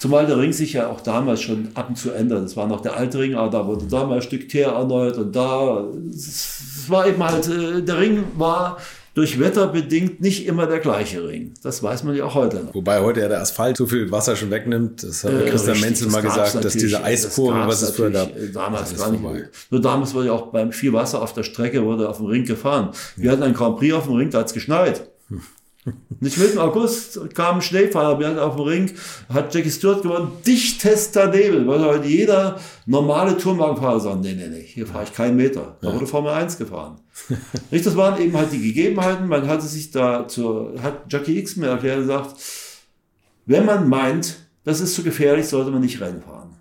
Speaker 1: Zumal der Ring sich ja auch damals schon ab und zu ändert. Das war noch der alte Ring, aber da wurde da mal ein Stück Teer erneuert und da, es war eben halt, äh, der Ring war durch Wetter bedingt nicht immer der gleiche Ring. Das weiß man ja auch heute noch.
Speaker 3: Wobei heute ja der Asphalt so viel Wasser schon wegnimmt. Das hat äh, Christian richtig, Menzel mal gesagt, dass diese Eiskurve, was es früher gab,
Speaker 1: damals gar nicht. Nur damals wurde ja auch beim viel Wasser auf der Strecke wurde auf dem Ring gefahren. Wir ja. hatten einen Grand Prix auf dem Ring, da hat es geschneit. Nicht mit dem August kam ein hatten auf dem Ring, hat Jackie Stewart gewonnen, dichtester Nebel, weil heute jeder normale Turmwagenfahrer sagt, nee, nee, nee, hier fahre ich keinen Meter. Da wurde Formel 1 gefahren. Nicht, das waren eben halt die Gegebenheiten, man hatte sich da zur, hat Jackie X mir erklärt gesagt, wenn man meint, das ist zu gefährlich, sollte man nicht Rennen fahren.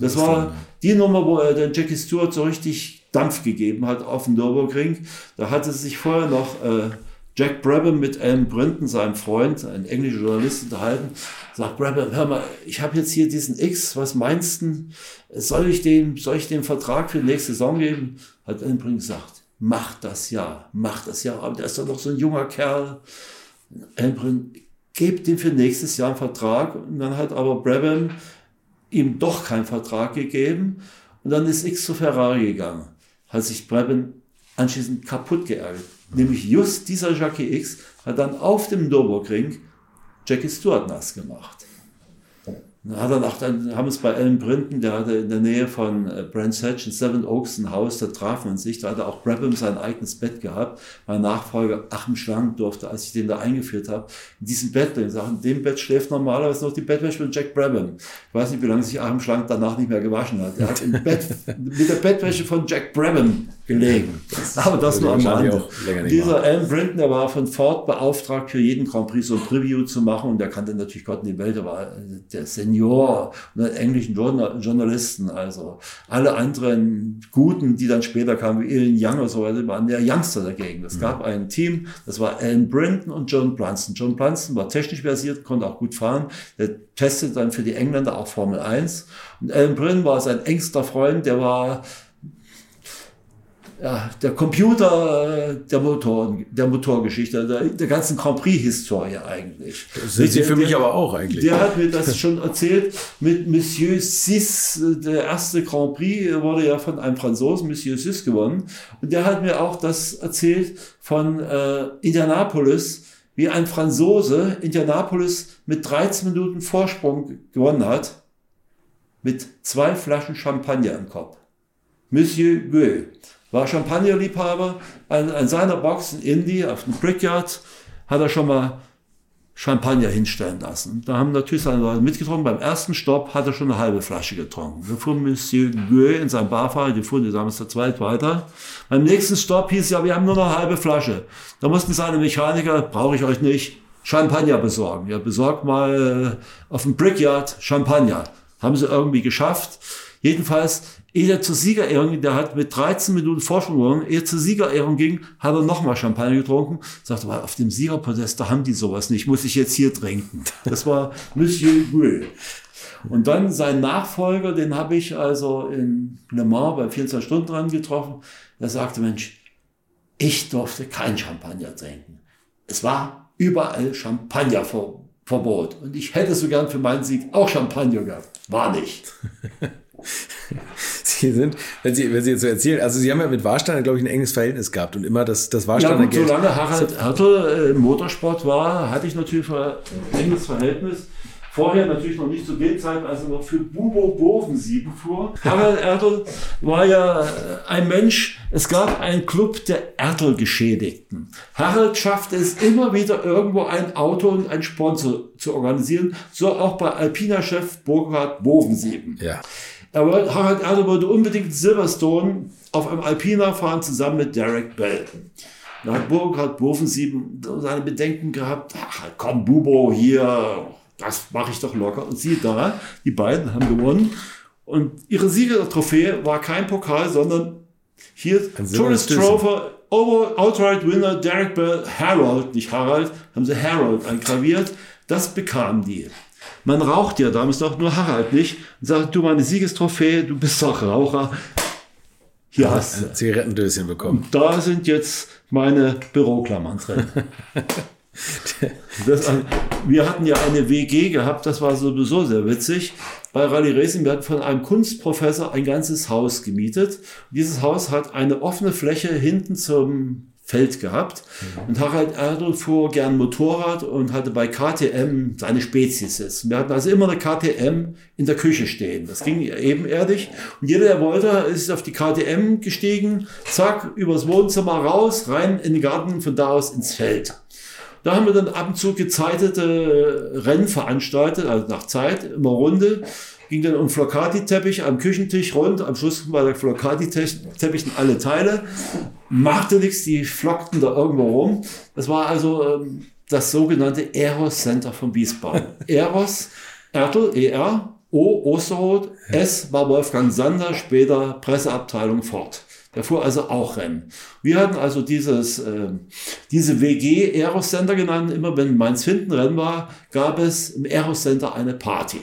Speaker 1: Das, das war die Nummer, wo er den Jackie Stewart so richtig Dampf gegeben hat auf dem Nürburgring. Da hatte sich vorher noch äh, Jack Brabham mit Alan Brinton, seinem Freund, ein englischer Journalist, unterhalten. Sagt Brabham, hör mal, ich habe jetzt hier diesen X, was meinst du? Soll ich dem, soll ich dem Vertrag für die nächste Saison geben? Hat Alan Brinton gesagt, mach das ja, mach das ja. Aber der ist doch noch so ein junger Kerl. Alan Brinton, gebt dem für nächstes Jahr einen Vertrag. Und dann hat aber Brabham ihm doch keinen Vertrag gegeben. Und dann ist X zu Ferrari gegangen. Hat sich Brabham anschließend kaputt geärgert Nämlich just dieser Jackie X hat dann auf dem Nürburgring Jackie Stewart nass gemacht. dann hat er noch, dann haben es bei Alan Brinton, der hatte in der Nähe von äh, Brands Hatch in Seven Oaks ein Haus, da traf man sich, da hatte auch Brabham sein eigenes Bett gehabt. Mein Nachfolger Achim Schlank durfte, als ich den da eingeführt habe, in diesem Bett, in Sachen, in dem Bett schläft normalerweise noch die Bettwäsche von Jack Brabham. Ich weiß nicht, wie lange sich Achim Schlank danach nicht mehr gewaschen hat. Er hat im Bett, mit der Bettwäsche von Jack Brabham gelegen. Das Aber das nur am Rande. Dieser Alan Brinton, der war von Ford beauftragt, für jeden Grand Prix so ein Preview zu machen und der kannte natürlich Gott in die Welt, der war der Senior und englischen Journalisten, also alle anderen Guten, die dann später kamen, wie Ian Young oder so weiter, waren der Youngster dagegen. Es mhm. gab ein Team, das war Alan Brinton und John Brunson. John Brunson war technisch versiert, konnte auch gut fahren, der testete dann für die Engländer auch Formel 1 und Alan Brinton war sein engster Freund, der war ja, der Computer der, Motor, der Motorgeschichte, der, der ganzen Grand Prix-Historie eigentlich.
Speaker 3: Das sind Sie für der, mich aber auch eigentlich.
Speaker 1: Der hat mir das schon erzählt mit Monsieur Sis. Der erste Grand Prix wurde ja von einem Franzosen, Monsieur Sis, gewonnen. Und der hat mir auch das erzählt von äh, Indianapolis, wie ein Franzose Indianapolis mit 13 Minuten Vorsprung gewonnen hat, mit zwei Flaschen Champagner im Kopf. Monsieur Gueux war Champagnerliebhaber. An, an seiner Box in Indy auf dem Brickyard hat er schon mal Champagner hinstellen lassen. Da haben natürlich seine Leute mitgetrunken. Beim ersten Stopp hat er schon eine halbe Flasche getrunken. Da fuhr Monsieur Gueux in seinem Barfahrer, die fuhren damals zu zweit weiter. Beim nächsten Stopp hieß ja, wir haben nur noch eine halbe Flasche. Da mussten seine Mechaniker, brauche ich euch nicht, Champagner besorgen. Ja, besorgt mal äh, auf dem Brickyard Champagner. Haben sie irgendwie geschafft. Jedenfalls Ehe er zur Siegerehrung, der hat mit 13 Minuten Vorsprung gewonnen, ehe er zur Siegerehrung ging, hat er nochmal Champagner getrunken, sagte, auf dem Siegerpodest, da haben die sowas nicht, muss ich jetzt hier trinken. Das war Monsieur Gouet. Und dann sein Nachfolger, den habe ich also in Le Mans bei 24 Stunden dran getroffen, der sagte, Mensch, ich durfte kein Champagner trinken. Es war überall Champagnerverbot. Und ich hätte so gern für meinen Sieg auch Champagner gehabt. War nicht.
Speaker 3: Sie sind, wenn Sie, wenn Sie jetzt so erzählen, also Sie haben ja mit Warsteiner, glaube ich, ein enges Verhältnis gehabt und immer das, das Warsteiner ja, gut,
Speaker 1: Geld. Solange Harald Hertel im Motorsport war, hatte ich natürlich ein enges Verhältnis. Vorher natürlich noch nicht zu den Zeiten, als er noch für Bubo Bovensieben fuhr. Harald Ertel war ja äh, ein Mensch, es gab einen Club der Ertel-Geschädigten. Harald schaffte es immer wieder irgendwo ein Auto und ein Sponsor zu organisieren, so auch bei Alpina-Chef Burkhard Bovensieben. Ja. Aber Harald Erde wollte unbedingt Silverstone auf einem Alpina fahren, zusammen mit Derek Bell. Da hat Burkhard Bovensieben seine Bedenken gehabt. Ach, komm, Bubo, hier, das mache ich doch locker. Und siehe da, die beiden haben gewonnen. Und ihre Siegertrophäe war kein Pokal, sondern hier Tourist Trophy, Outright Winner Derek Bell, Harold, nicht Harald, haben sie Harold eingraviert. Das bekamen die. Man raucht ja damals doch nur Harald nicht und sagt, du meine Siegestrophäe, du bist doch Raucher.
Speaker 3: Hier hast du. Zigarettendöschen bekommen.
Speaker 1: Und da sind jetzt meine Büroklammern drin. das, wir hatten ja eine WG gehabt, das war sowieso sehr witzig. Bei Rally Racing, wir hatten von einem Kunstprofessor ein ganzes Haus gemietet. dieses Haus hat eine offene Fläche hinten zum Feld gehabt. Mhm. Und Harald Erdl fuhr gern Motorrad und hatte bei KTM seine Spezies sitzen. Wir hatten also immer eine KTM in der Küche stehen. Das ging ebenerdig. Und jeder, der wollte, ist auf die KTM gestiegen, zack, übers Wohnzimmer raus, rein in den Garten, von da aus ins Feld. Da haben wir dann ab und zu gezeitete Rennen veranstaltet, also nach Zeit, immer Runde ging dann um Flocati-Teppich am Küchentisch rund. Am Schluss war der Flocati-Teppich in alle Teile. Machte nichts, die flockten da irgendwo rum. Das war also ähm, das sogenannte Eros Center von Wiesbaden. Eros, Ertel, ER, O, Osterrot, S war Wolfgang Sander, später Presseabteilung Ford. Der fuhr also auch Rennen. Wir hatten also dieses, äh, diese WG Eros Center genannt. Immer wenn Mainz-Finden Rennen war, gab es im Eros Center eine Party.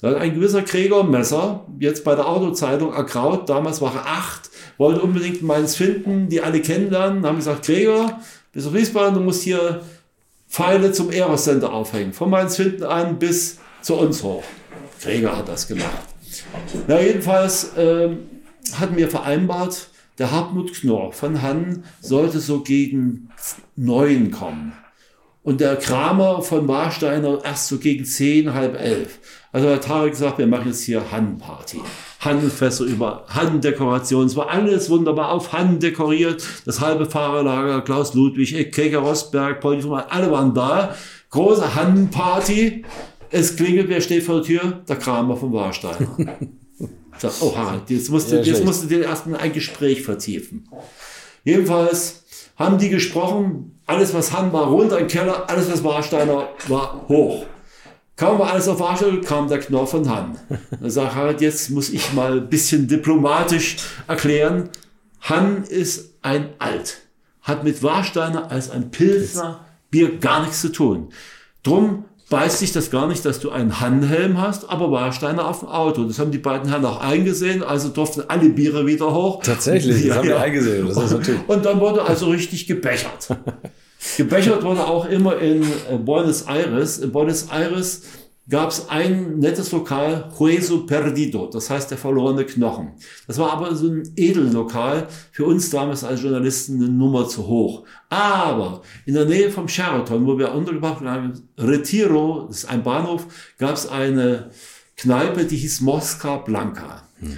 Speaker 1: Da hat ein gewisser Gregor Messer, jetzt bei der Autozeitung erkraut, damals war er acht, wollte unbedingt meins finden, die alle kennenlernen, haben gesagt, Gregor, bis auf Wiesbaden, du musst hier Pfeile zum Eros Center aufhängen. Von Mainz finden an bis zu uns hoch. Gregor hat das gemacht. Na, jedenfalls ähm, hatten wir vereinbart, der Hartmut Knorr von Hannen sollte so gegen neun kommen. und der Kramer von Warsteiner erst so gegen zehn, halb elf. Also hat Tarek gesagt, wir machen jetzt hier Hannenparty. Hannenfässer über Hannendekoration. Es war alles wunderbar auf Hannen dekoriert. Das halbe Fahrerlager, Klaus Ludwig, Keker Rosberg, Paul alle waren da. Große Hannenparty. Es klingelt, wer steht vor der Tür? Der Kramer von Warsteiner. so, oh Harald, jetzt musst du, ja, jetzt musst du dir erstmal ein Gespräch vertiefen. Jedenfalls haben die gesprochen, alles was Han war runter im Keller, alles was Warsteiner war hoch. Kaum war alles auf Warsteiner, kam der Knorr von Han. Dann sagt Harald, jetzt muss ich mal ein bisschen diplomatisch erklären. Han ist ein Alt, hat mit Warsteiner als ein Pilsner Bier gar nichts zu tun. Drum beißt sich das gar nicht, dass du einen Handhelm hast, aber Warsteiner auf dem Auto. Das haben die beiden Herren auch eingesehen, also durften alle Biere wieder hoch.
Speaker 3: Tatsächlich, das ja, haben ja. die eingesehen.
Speaker 1: Natürlich. Und dann wurde also richtig gebechert. Gebechert wurde auch immer in äh, Buenos Aires. In Buenos Aires gab es ein nettes Lokal, Hueso Perdido, das heißt der verlorene Knochen. Das war aber so ein Edellokal, für uns damals als Journalisten eine Nummer zu hoch. Aber in der Nähe vom Sheraton, wo wir untergebracht waren, Retiro, das ist ein Bahnhof, gab es eine Kneipe, die hieß Mosca Blanca. Hm.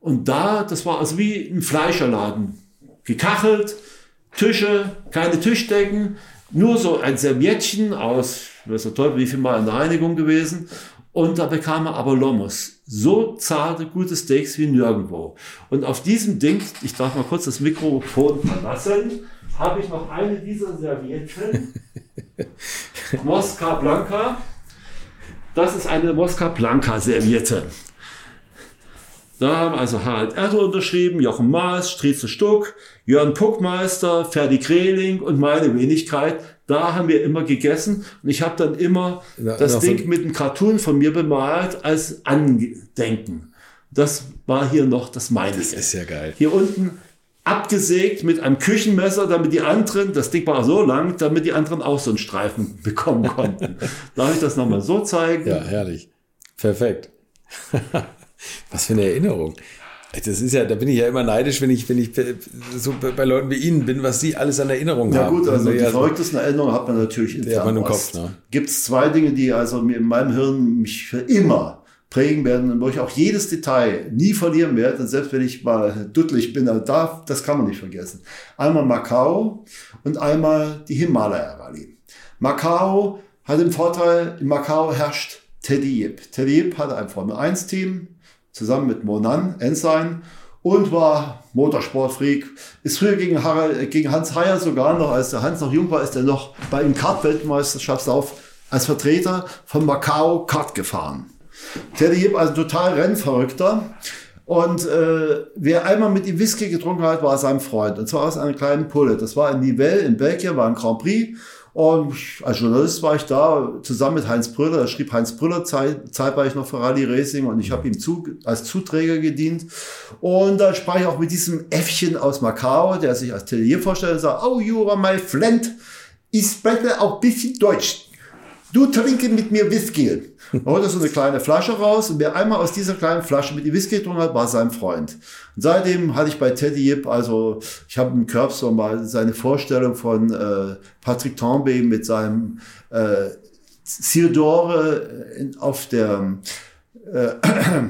Speaker 1: Und da, das war also wie ein Fleischerladen, gekachelt, Tische, keine Tischdecken, nur so ein Serviettchen aus weiß der Teufel, wie viel Mal in der Reinigung gewesen. Und da bekam er aber Lommos. So zarte, gute Steaks wie nirgendwo. Und auf diesem Ding, ich darf mal kurz das Mikrofon verlassen, habe ich noch eine dieser Servietten. Mosca Blanca. Das ist eine Mosca Blanca Serviette. Da haben also Harald Erdo unterschrieben, Jochen Maas, Striezel Stuck, Jörn Puckmeister, Ferdi Kreling und meine Wenigkeit. Da haben wir immer gegessen und ich habe dann immer ja, das Ding mit einem Cartoon von mir bemalt als Andenken. Das war hier noch das meine.
Speaker 3: Das ist ja geil.
Speaker 1: Hier unten abgesägt mit einem Küchenmesser, damit die anderen, das Ding war so lang, damit die anderen auch so einen Streifen bekommen konnten. Darf ich das nochmal so zeigen?
Speaker 3: Ja, herrlich. Perfekt. Was für eine Erinnerung. Das ist ja, da bin ich ja immer neidisch, wenn ich, wenn ich so bei Leuten wie Ihnen bin, was Sie alles an Erinnerungen haben.
Speaker 1: Ja gut, also die ja verrücktesten Erinnerungen hat man natürlich in
Speaker 3: ja, im Kopf. Ne?
Speaker 1: Gibt es zwei Dinge, die also mir in meinem Hirn mich für immer prägen werden und wo ich auch jedes Detail nie verlieren werde, und selbst wenn ich mal duttelig bin, da, das kann man nicht vergessen. Einmal Macau und einmal die Himalaya-Rallye. Macau hat den Vorteil, in Macau herrscht Teddy Yip. Teddy Yip hatte ein Formel-1-Team, zusammen mit Monan Ensign und war Motorsportfreak. Ist früher gegen, Harald, gegen Hans Heyer sogar noch, als der Hans noch jung war, ist er noch bei den Kart-Weltmeisterschaftslauf als Vertreter von Macau Kart gefahren. Teddy Hip, also total Rennverrückter. Und äh, wer einmal mit ihm Whisky getrunken hat, war sein Freund. Und zwar aus einer kleinen Pulle. Das war in Nivelles in Belgien, war ein Grand Prix. Und als Journalist war ich da zusammen mit Heinz Brüller. Da schrieb Heinz Brüller Zeit, zeitweilig noch für Rallye Racing und ich habe ihm zu, als Zuträger gedient. Und da sprach ich auch mit diesem Äffchen aus Macau, der sich als Telier vorstellt und sagt, oh, you are my friend. Ich spreche auch bisschen Deutsch. Du trinke mit mir Whisky. Er holte so eine kleine Flasche raus und wer einmal aus dieser kleinen Flasche mit die Whisky getrunken hat, war sein Freund. Und seitdem hatte ich bei Teddy Yip, also ich habe im Curb so mal seine Vorstellung von äh, Patrick Tambay mit seinem äh, Theodore in, auf der äh,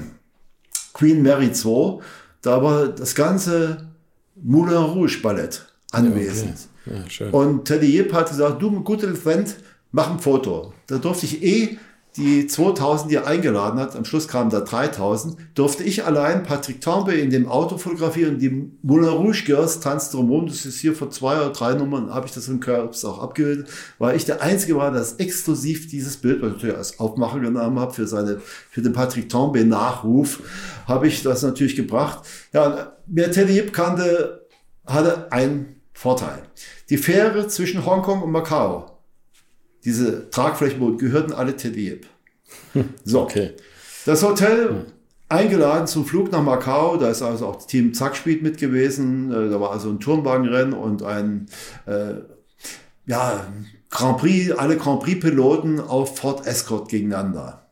Speaker 1: Queen Mary II. Da war das ganze Moulin Rouge Ballett anwesend. Okay. ja, und Teddy Yip hat gesagt, du, guter Freund, mach ein Foto. Da durfte ich eh die 2000, die er eingeladen hat, am Schluss kamen da 3000, durfte ich allein Patrick Tombe in dem Auto fotografieren. Die Moulin Rouge Girls tanzt drumherum. Das ist hier vor zwei oder drei Nummern, habe ich das in Curbs auch abgebildet, weil ich der Einzige war, das exklusiv dieses Bild, was ich natürlich als Aufmacher genommen habe für seine, für den Patrick Tombe Nachruf, habe ich das natürlich gebracht. Ja, wer Teddy Yip kannte, hatte einen Vorteil. Die Fähre zwischen Hongkong und Macau diese Tragflächenboote gehörten alle Tedib. So, okay. Das Hotel eingeladen zum Flug nach Macau. Da ist also auch Team Zackspeed mit gewesen. Äh, da war also ein Turmwagenrennen und ein äh, ja, Grand Prix, alle Grand Prix-Piloten auf Ford Escort gegeneinander.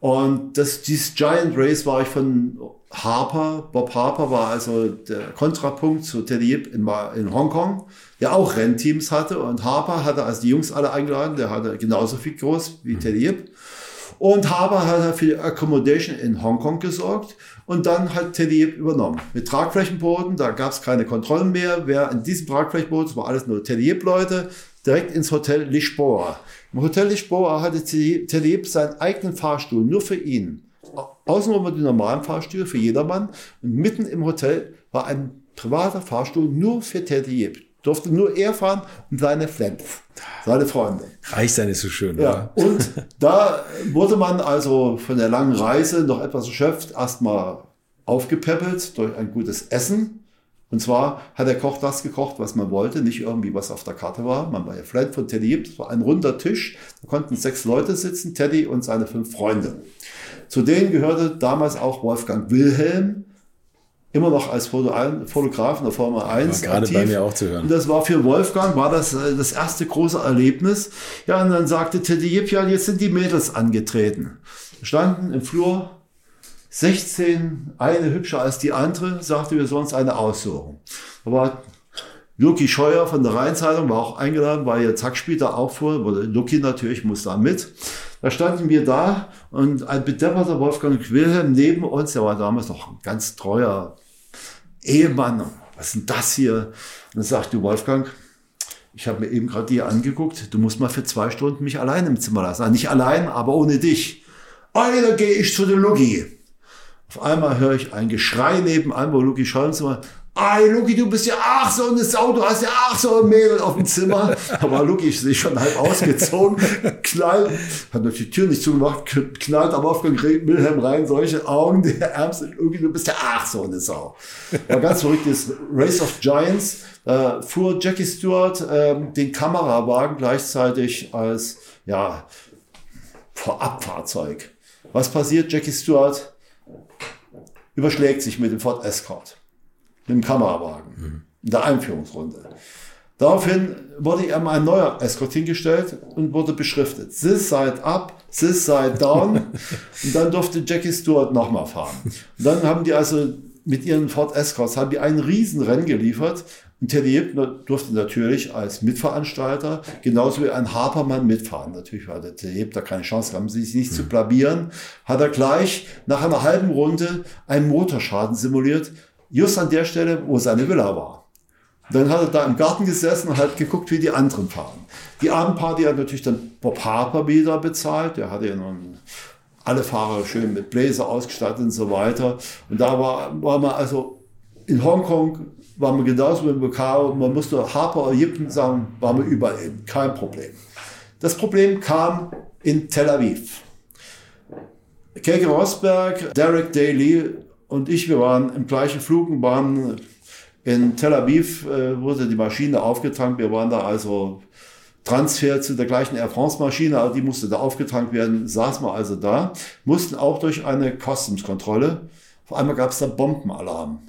Speaker 1: Und das, dieses Giant Race war ich von Harper, Bob Harper war also der Kontrapunkt zu Teddy Yip in, in Hongkong, der auch Rennteams hatte. Und Harper hatte also die Jungs alle eingeladen, der hatte genauso viel groß wie Teddy Yip. Und Harper hat für die Accommodation in Hongkong gesorgt und dann hat Teddy Yip übernommen. Mit Tragflächenbooten, da gab es keine Kontrollen mehr. Wer in diesem Tragflächenboot, das war alles nur Teddy Yip-Leute, direkt ins Hotel Lisboa. Im Hotel Lisboa hatte Teddy Yip seinen eigenen Fahrstuhl, nur für ihn. Außenrum war die normalen Fahrstühle für jedermann und mitten im Hotel war ein privater Fahrstuhl nur für Teddy Yip. Durfte nur er fahren und seine Friends, seine Freunde.
Speaker 3: Reich sein ist so schön.
Speaker 1: Ja, und da wurde man also von der langen Reise noch etwas erschöpft, erstmal aufgepäppelt durch ein gutes Essen. Und zwar hat der Koch das gekocht, was man wollte, nicht irgendwie was auf der Karte war. Man war ja Friend von Teddy. Es war ein runder Tisch. Da konnten sechs Leute sitzen, Teddy und seine fünf Freunde. Zu denen gehörte damals auch Wolfgang Wilhelm, immer noch als Fotograf in der Formel 1.
Speaker 3: War gerade aktiv. bei mir auch zu hören.
Speaker 1: Und das war für Wolfgang, war das äh, das erste große Erlebnis. Ja, und dann sagte Teddy Jip, ja, jetzt sind die Mädels angetreten. Standen im Flur 16, eine hübscher als die andere, sagte, wir sollen uns eine aussuchen. Da war Lucky Scheuer von der Rheinzeitung, war auch eingeladen, weil ihr Zackspäter auch vor, Lucky natürlich muss da mit. Da standen wir da und ein bedepperter Wolfgang Wilhelm neben uns, der war damals noch ein ganz treuer Ehemann. Was ist denn das hier? Und dann sagte Wolfgang, ich habe mir eben gerade die angeguckt, du musst mal für zwei Stunden mich allein im Zimmer lassen. Nicht allein, aber ohne dich. Da gehe ich zu der Lucky. Auf einmal höre ich ein Geschrei nebenan, wo Lucky Scholz Ey, Luki, du bist ja ach so eine Sau, du hast ja ach so ein Mädel auf dem Zimmer. Aber Luki ist sich schon halb ausgezogen, knallt, hat natürlich die Tür nicht zugemacht, knallt aber auf Wilhelm rein, solche Augen, der Ärmste, irgendwie, du bist ja ach so eine Sau. War ganz verrücktes Race of Giants, äh, fuhr Jackie Stewart äh, den Kamerawagen gleichzeitig als, ja, Vorabfahrzeug. Was passiert? Jackie Stewart überschlägt sich mit dem Ford Escort mit dem Kamerawagen mhm. in der Einführungsrunde. Daraufhin wurde ihm ein neuer Escort hingestellt und wurde beschriftet. This side up, this side down. und dann durfte Jackie Stewart nochmal fahren. Und dann haben die also mit ihren Ford Escorts haben die einen Riesenrennen geliefert. Und Teddy Yip durfte natürlich als Mitveranstalter genauso wie ein Harpermann mitfahren. Natürlich der Teddy da keine Chance, haben sie sich nicht zu blamieren. Hat er gleich nach einer halben Runde einen Motorschaden simuliert, just an der Stelle, wo seine Villa war. Dann hat er da im Garten gesessen und hat geguckt, wie die anderen fahren. Die Abendparty hat natürlich dann Bob Harper wieder bezahlt. Der hatte ja nun alle Fahrer schön mit Bläser ausgestattet und so weiter. Und da war, war man also in Hongkong war man genauso in Macau. Man musste Harper Jippen sagen, war man überall eben. Kein Problem. Das Problem kam in Tel Aviv. Keke Rosberg, Derek Daly und ich, wir waren im gleichen Flug und waren in Tel Aviv, äh, wurde die Maschine aufgetankt. Wir waren da also Transfer zu der gleichen Air France Maschine, aber die musste da aufgetankt werden, saßen wir also da, mussten auch durch eine Customs-Kontrolle. Auf einmal gab es da Bombenalarm.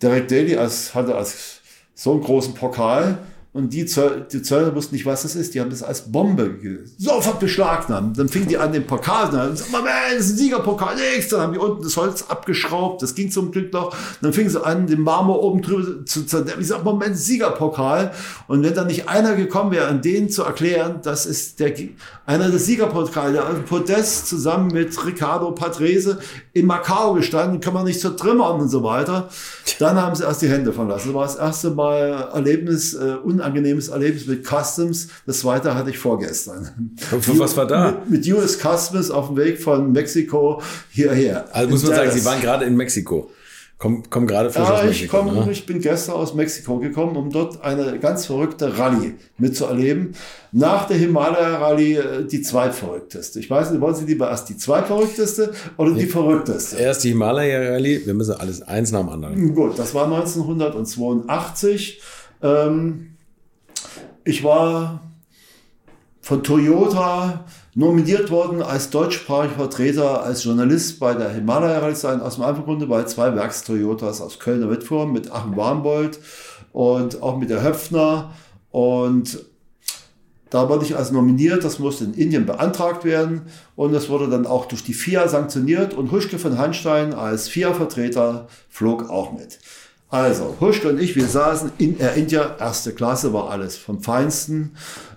Speaker 1: Derek Daly als, hatte als so einen großen Pokal und die, Zöll, die Zöllner wussten nicht, was das ist. Die haben das als Bombe sofort beschlagnahmt. Dann fingen die an, den Pokal zu sagen, das ist ein Siegerpokal, nix. Dann haben die unten das Holz abgeschraubt. Das ging zum Glück noch. Dann fingen sie an, den Marmor oben drüber zu zerdämmen. Ich sag, Moment, Siegerpokal. Und wenn da nicht einer gekommen wäre, an denen zu erklären, das ist der, einer des Siegerpokals, der Podest zusammen mit Ricardo Patrese in Macau gestanden, kann man nicht zur Trimmern und so weiter. Dann haben sie erst die Hände verlassen. Das war das erste Mal Erlebnis, äh, unangenehmes Erlebnis mit Customs. Das zweite hatte ich vorgestern.
Speaker 3: Was war da?
Speaker 1: Mit, mit US Customs auf dem Weg von Mexiko hierher.
Speaker 3: Also muss man sagen, Sie waren gerade in Mexiko. Komm, komm gerade frisch
Speaker 1: ja, aus Mexiko. Ich, komm, ne? ich bin gestern aus Mexiko gekommen, um dort eine ganz verrückte Rallye mitzuerleben. Nach der Himalaya-Rallye äh, die zweitverrückteste. Ich weiß nicht, wollen Sie lieber erst die zweitverrückteste oder die verrückteste?
Speaker 3: Erst die Himalaya-Rallye, wir müssen alles eins nach dem anderen.
Speaker 1: Gut, das war 1982. Ähm, ich war von Toyota nominiert worden als deutschsprachiger Vertreter, als Journalist bei der Himalaya Rallye sein, aus dem einfachen Grunde, weil zwei Werks-Toyotas aus Kölner Wittform mit Achim Warmbold und auch mit der Höpfner und da wurde ich also nominiert, das musste in Indien beantragt werden und das wurde dann auch durch die FIA sanktioniert und Huschke von Hanstein als FIA-Vertreter flog auch mit. Also, Huschke und ich, wir saßen in Air India, erste Klasse, war alles vom Feinsten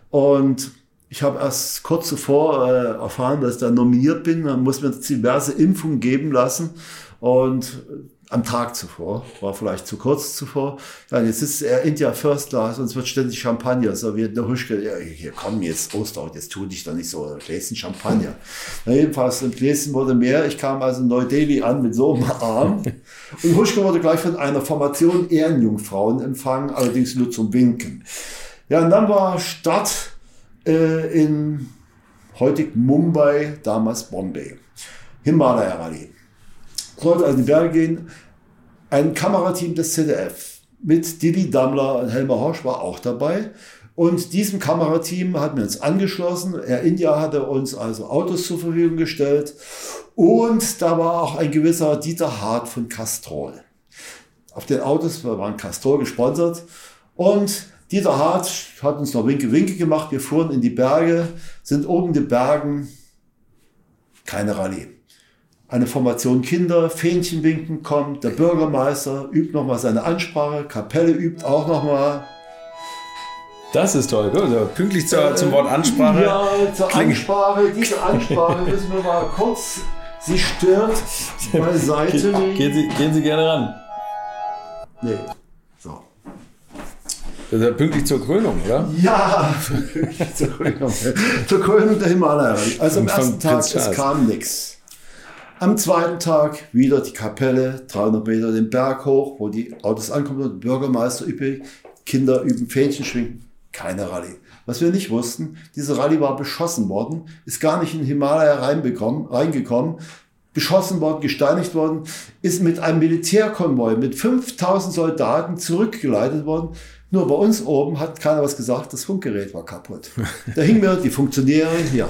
Speaker 1: und ich habe erst kurz zuvor äh, erfahren, dass ich da nominiert bin. Dann muss mir diverse Impfungen geben lassen. Und am Tag zuvor, war vielleicht zu kurz zuvor. Ja, jetzt ist er India First Class und es wird ständig Champagner serviert. Der Huschke, hier komm jetzt, Osterhaut, jetzt tu dich doch nicht so, Gläschen Champagner. Na, jedenfalls, ein Gläschen wurde mehr. Ich kam also in Neu-Delhi an mit so einem Arm. Und Huschke wurde gleich von einer Formation Ehrenjungfrauen empfangen, allerdings nur zum Winken. Ja, und dann war Start äh, in heutig Mumbai, damals Bombay. Himalaya Rallye sollte in die Berge gehen. Ein Kamerateam des ZDF mit Didi Dammler und Helmer Horsch war auch dabei. Und diesem Kamerateam hatten wir uns angeschlossen. Air India hatte uns also Autos zur Verfügung gestellt. Und da war auch ein gewisser Dieter Hart von Castrol. Auf den Autos waren Castrol gesponsert. Und Dieter Hart hat uns noch Winke Winke gemacht. Wir fuhren in die Berge, sind oben in den Bergen. Keine Rallye eine Formation Kinder, Fähnchen winken kommt, der Bürgermeister übt nochmal seine Ansprache, Kapelle übt auch nochmal.
Speaker 3: Das ist toll, gut. Pünktlich zur, zum Wort Ansprache.
Speaker 1: Ja, zur Ansprache, diese Ansprache müssen wir mal kurz, sie stört beiseite.
Speaker 3: Ge gehen, Sie, gehen Sie gerne ran.
Speaker 1: Nee, so.
Speaker 3: Das ist ja pünktlich zur Krönung, oder?
Speaker 1: Ja, pünktlich zur Krönung. zur Krönung der Himalaya. Also am ersten Tag, es kam nichts. Am zweiten Tag wieder die Kapelle, 300 Meter den Berg hoch, wo die Autos ankommen und Bürgermeister üben, Kinder üben Fähnchen schwingen. Keine Rallye. Was wir nicht wussten, diese Rallye war beschossen worden, ist gar nicht in Himalaya reingekommen, beschossen worden, gesteinigt worden, ist mit einem Militärkonvoi mit 5000 Soldaten zurückgeleitet worden. Nur bei uns oben hat keiner was gesagt, das Funkgerät war kaputt. Da hingen mir die Funktionäre, ja,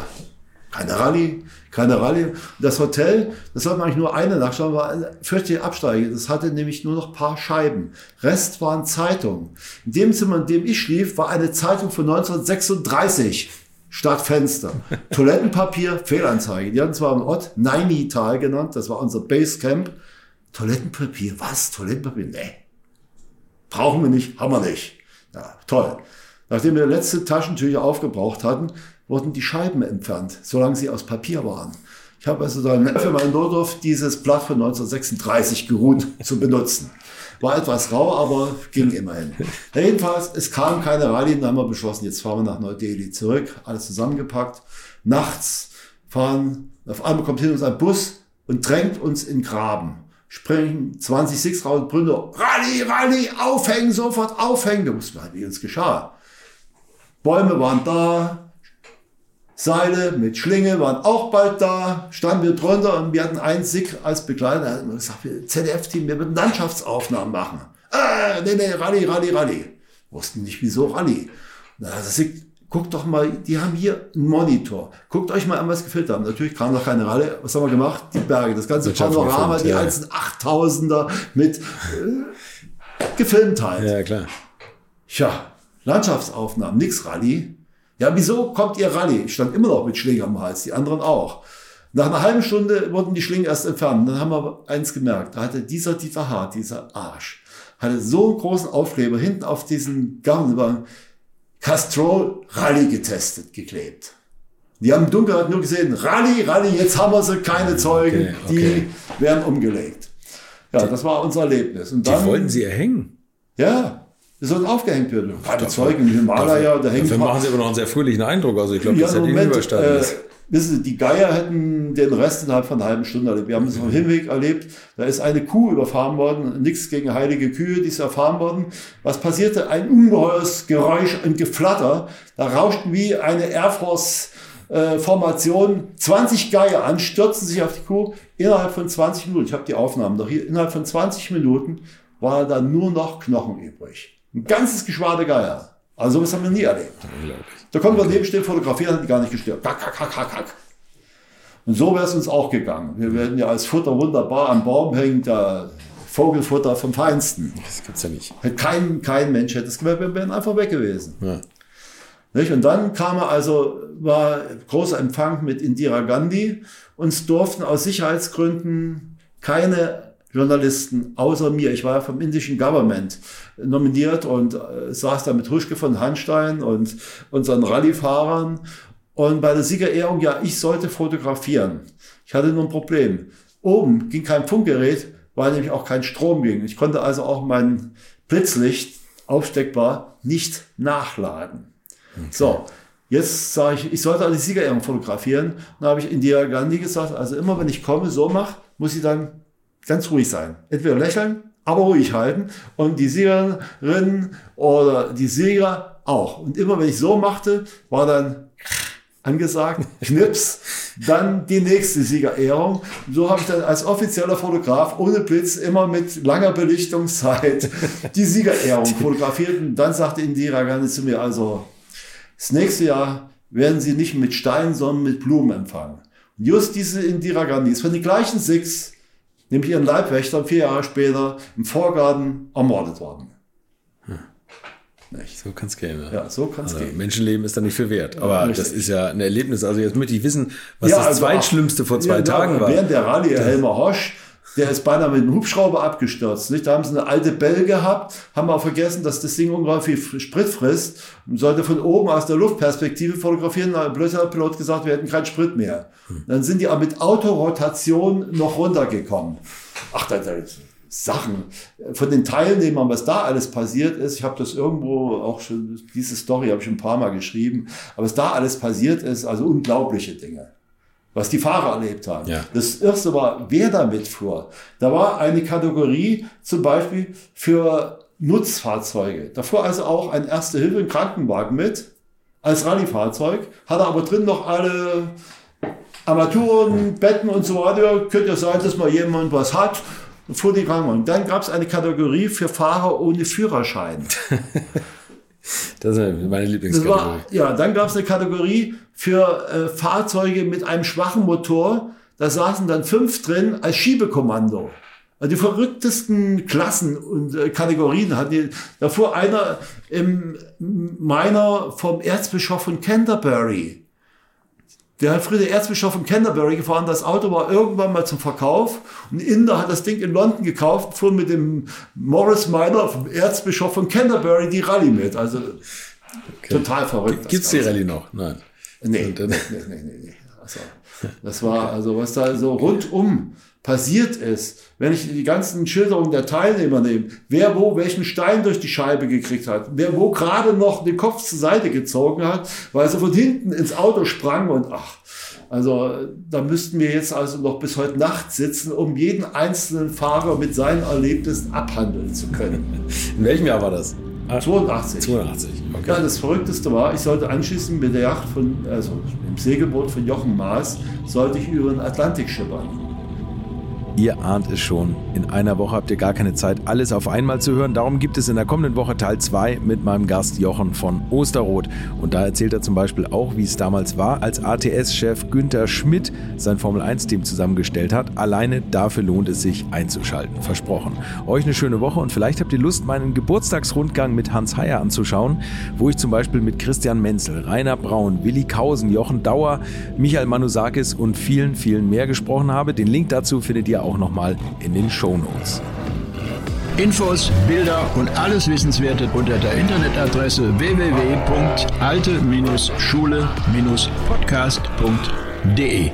Speaker 1: keine Rallye, keine Rallye. Das Hotel, das sollte man eigentlich nur eine Nacht schauen, war fürchterliche Absteige. Das hatte nämlich nur noch paar Scheiben. Rest waren Zeitungen. In dem Zimmer, in dem ich schlief, war eine Zeitung von 1936 statt Fenster. Toilettenpapier, Fehlanzeige. Die hatten zwar im Ort Nainital genannt, das war unser Basecamp. Toilettenpapier, was? Toilettenpapier? Nee. Brauchen wir nicht, haben wir nicht. Ja, toll. Nachdem wir letzte Taschentücher aufgebraucht hatten, wurden die Scheiben entfernt, solange sie aus Papier waren. Ich habe also dann für meinen Notdorf dieses Blatt von 1936 geruht zu benutzen. War etwas rau, aber ging immerhin. Ja, jedenfalls, es kam keine Rallye, dann haben wir beschlossen, jetzt fahren wir nach Neu-Delhi zurück, alles zusammengepackt. Nachts fahren, auf einmal kommt hin uns ein Bus und drängt uns in Graben. Springen 20 Six raus, brüllen Rallye, Rallye, aufhängen, sofort aufhängen. Da wussten wir halt, wie uns geschah. Bäume waren da, Seile mit Schlinge waren auch bald da, standen wir drunter und wir hatten einen Sick als Begleiter. Er immer gesagt, ZDF-Team, wir würden Landschaftsaufnahmen machen. Ah, nee, nee, Rallye, Rallye, Rallye. Wussten nicht, wieso Rallye. Na, das Sick, guckt doch mal, die haben hier einen Monitor. Guckt euch mal an, was gefilmt haben. Natürlich kam noch keine Rallye. Was haben wir gemacht? Die Berge, das ganze Panorama, die ja. einzelnen Achttausender mit äh, gefilmt halt.
Speaker 3: Ja, klar.
Speaker 1: Tja, Landschaftsaufnahmen, nix Rallye. Ja, wieso kommt ihr Rallye? Ich stand immer noch mit Schläger am Hals, die anderen auch. Nach einer halben Stunde wurden die Schlingen erst entfernt. Dann haben wir eins gemerkt. Da hatte dieser Dieter Hart, dieser Arsch, hatte so einen großen Aufkleber hinten auf diesen Garn Castrol Rallye getestet, geklebt. Die haben im Dunkelheit nur gesehen, Rallye, Rallye, jetzt haben wir sie, keine Zeugen, okay, okay. die werden umgelegt. Ja, das war unser Erlebnis.
Speaker 3: Und dann, die wollten sie erhängen?
Speaker 1: Ja, wir sollen aufgehängt werden. Keine Zeugen im Himalaya,
Speaker 3: da hängt. Dafür machen sie aber noch einen sehr fröhlichen Eindruck. Also ich glaube, ja, das hätte
Speaker 1: Moment, überstanden. Äh, wissen Sie, die Geier hätten den Rest innerhalb von einer halben Stunde erlebt. Wir haben es auf dem Hinweg erlebt. Da ist eine Kuh überfahren worden. Nichts gegen heilige Kühe, die ist erfahren worden. Was passierte? Ein ungeheures Geräusch, ein Geflatter. Da rauschten wie eine Air Force äh, Formation 20 Geier an, stürzten sich auf die Kuh innerhalb von 20 Minuten. Ich habe die Aufnahmen noch hier. Innerhalb von 20 Minuten war da nur noch Knochen übrig. Ein ganzes Geschwader Geier. Also sowas haben wir nie erlebt. Da konnten wir okay. daneben stehen, fotografieren, hat die gar nicht gestört. Kack, kack, kack, kack, kack. Und so wäre es uns auch gegangen. Wir werden ja als Futter wunderbar am Baum hängen, da Vogelfutter vom Feinsten.
Speaker 3: Das gibt's ja nicht.
Speaker 1: Kein, kein Mensch hätte es gewählt, wir wären einfach weg gewesen. Ja. Und dann kam er also, war großer Empfang mit Indira Gandhi. Uns durften aus Sicherheitsgründen keine Journalisten außer mir. Ich war ja vom indischen Government nominiert und äh, saß da mit Huschke von Hanstein und unseren Rallye-Fahrern. Und bei der Siegerehrung, ja, ich sollte fotografieren. Ich hatte nur ein Problem. Oben ging kein Funkgerät, weil nämlich auch kein Strom ging. Ich konnte also auch mein Blitzlicht aufsteckbar nicht nachladen. Okay. So, jetzt sage ich, ich sollte die Siegerehrung fotografieren. Dann habe ich Indira Gandhi gesagt, also immer wenn ich komme, so mache, muss ich dann ganz ruhig sein. Entweder lächeln, aber ruhig halten. Und die Siegerin oder die Sieger auch. Und immer wenn ich so machte, war dann angesagt, Knips, dann die nächste Siegerehrung. So habe ich dann als offizieller Fotograf ohne Blitz immer mit langer Belichtungszeit die Siegerehrung fotografiert. Und dann sagte Indira Gandhi zu mir, also das nächste Jahr werden Sie nicht mit Steinen, sondern mit Blumen empfangen. Und just diese Indira Gandhi ist von den gleichen sechs, nämlich ihren Leibwächtern, vier Jahre später im Vorgarten ermordet worden.
Speaker 3: Nicht. So kann es gehen.
Speaker 1: Ja, ja so kann es
Speaker 3: also,
Speaker 1: gehen.
Speaker 3: Menschenleben ist da nicht viel wert. Aber ja, das ist ja ein Erlebnis. Also jetzt möchte ich wissen, was ja, das also Zweitschlimmste vor zwei Tagen war.
Speaker 1: Während der Rallye, Helmer Hosch, der ist beinahe mit einem Hubschrauber abgestürzt. Nicht? Da haben sie eine alte Bell gehabt, haben auch vergessen, dass das Ding ungefähr viel Sprit frisst und sollte von oben aus der Luftperspektive fotografieren. Da hat plötzlich der Pilot gesagt, wir hätten keinen Sprit mehr. Hm. Dann sind die aber mit Autorotation noch runtergekommen. Ach, da, da Sachen von den Teilnehmern, was da alles passiert ist. Ich habe das irgendwo auch schon, diese Story habe ich schon ein paar Mal geschrieben, aber was da alles passiert ist, also unglaubliche Dinge, was die Fahrer erlebt haben. Ja. Das erste war, wer da mitfuhr. Da war eine Kategorie zum Beispiel für Nutzfahrzeuge. Da fuhr also auch ein Erste-Hilfe-Krankenwagen mit als Rallyefahrzeug, hatte aber drin noch alle Armaturen, Betten und so weiter. Könnte ja sein, dass mal jemand was hat fuhr die Krankenwagen. Dann gab es eine Kategorie für Fahrer ohne Führerschein.
Speaker 3: das ist meine Lieblingskategorie. War,
Speaker 1: ja, dann gab es eine Kategorie für äh, Fahrzeuge mit einem schwachen Motor. Da saßen dann fünf drin als Schiebekommando. Also die verrücktesten Klassen und äh, Kategorien hatten die. Da fuhr einer im meiner vom Erzbischof von Canterbury. Der hat früher der Erzbischof von Canterbury gefahren. Das Auto war irgendwann mal zum Verkauf. Und Inder hat das Ding in London gekauft, fuhr mit dem Morris Minor vom Erzbischof von Canterbury die Rallye mit. Also okay. total verrückt.
Speaker 3: Gibt's die Rallye noch? Nein.
Speaker 1: Nee, nee, nee, nee, nee. Also, das war also, was da so rundum passiert ist, wenn ich die ganzen Schilderungen der Teilnehmer nehme, wer wo welchen Stein durch die Scheibe gekriegt hat, wer wo gerade noch den Kopf zur Seite gezogen hat, weil sie von hinten ins Auto sprang und ach, also da müssten wir jetzt also noch bis heute Nacht sitzen, um jeden einzelnen Fahrer mit seinen Erlebnissen abhandeln zu können.
Speaker 3: In welchem Jahr war das?
Speaker 1: 82.
Speaker 3: 82,
Speaker 1: okay. Ja, das Verrückteste war, ich sollte anschließend mit der Yacht von, also im Segelboot von Jochen Maas, sollte ich über den Atlantik schippern.
Speaker 3: Ihr ahnt es schon, in einer Woche habt ihr gar keine Zeit, alles auf einmal zu hören. Darum gibt es in der kommenden Woche Teil 2 mit meinem Gast Jochen von Osterroth. Und da erzählt er zum Beispiel auch, wie es damals war, als ATS-Chef Günther Schmidt sein Formel-1-Team zusammengestellt hat. Alleine dafür lohnt es sich einzuschalten. Versprochen. Euch eine schöne Woche und vielleicht habt ihr Lust, meinen Geburtstagsrundgang mit Hans Heyer anzuschauen, wo ich zum Beispiel mit Christian Menzel, Rainer Braun, Willi Kausen, Jochen Dauer, Michael Manusakis und vielen, vielen mehr gesprochen habe. Den Link dazu findet ihr auch nochmal in den Shownotes.
Speaker 2: Infos, Bilder und alles Wissenswerte unter der Internetadresse www.alte-schule-podcast.de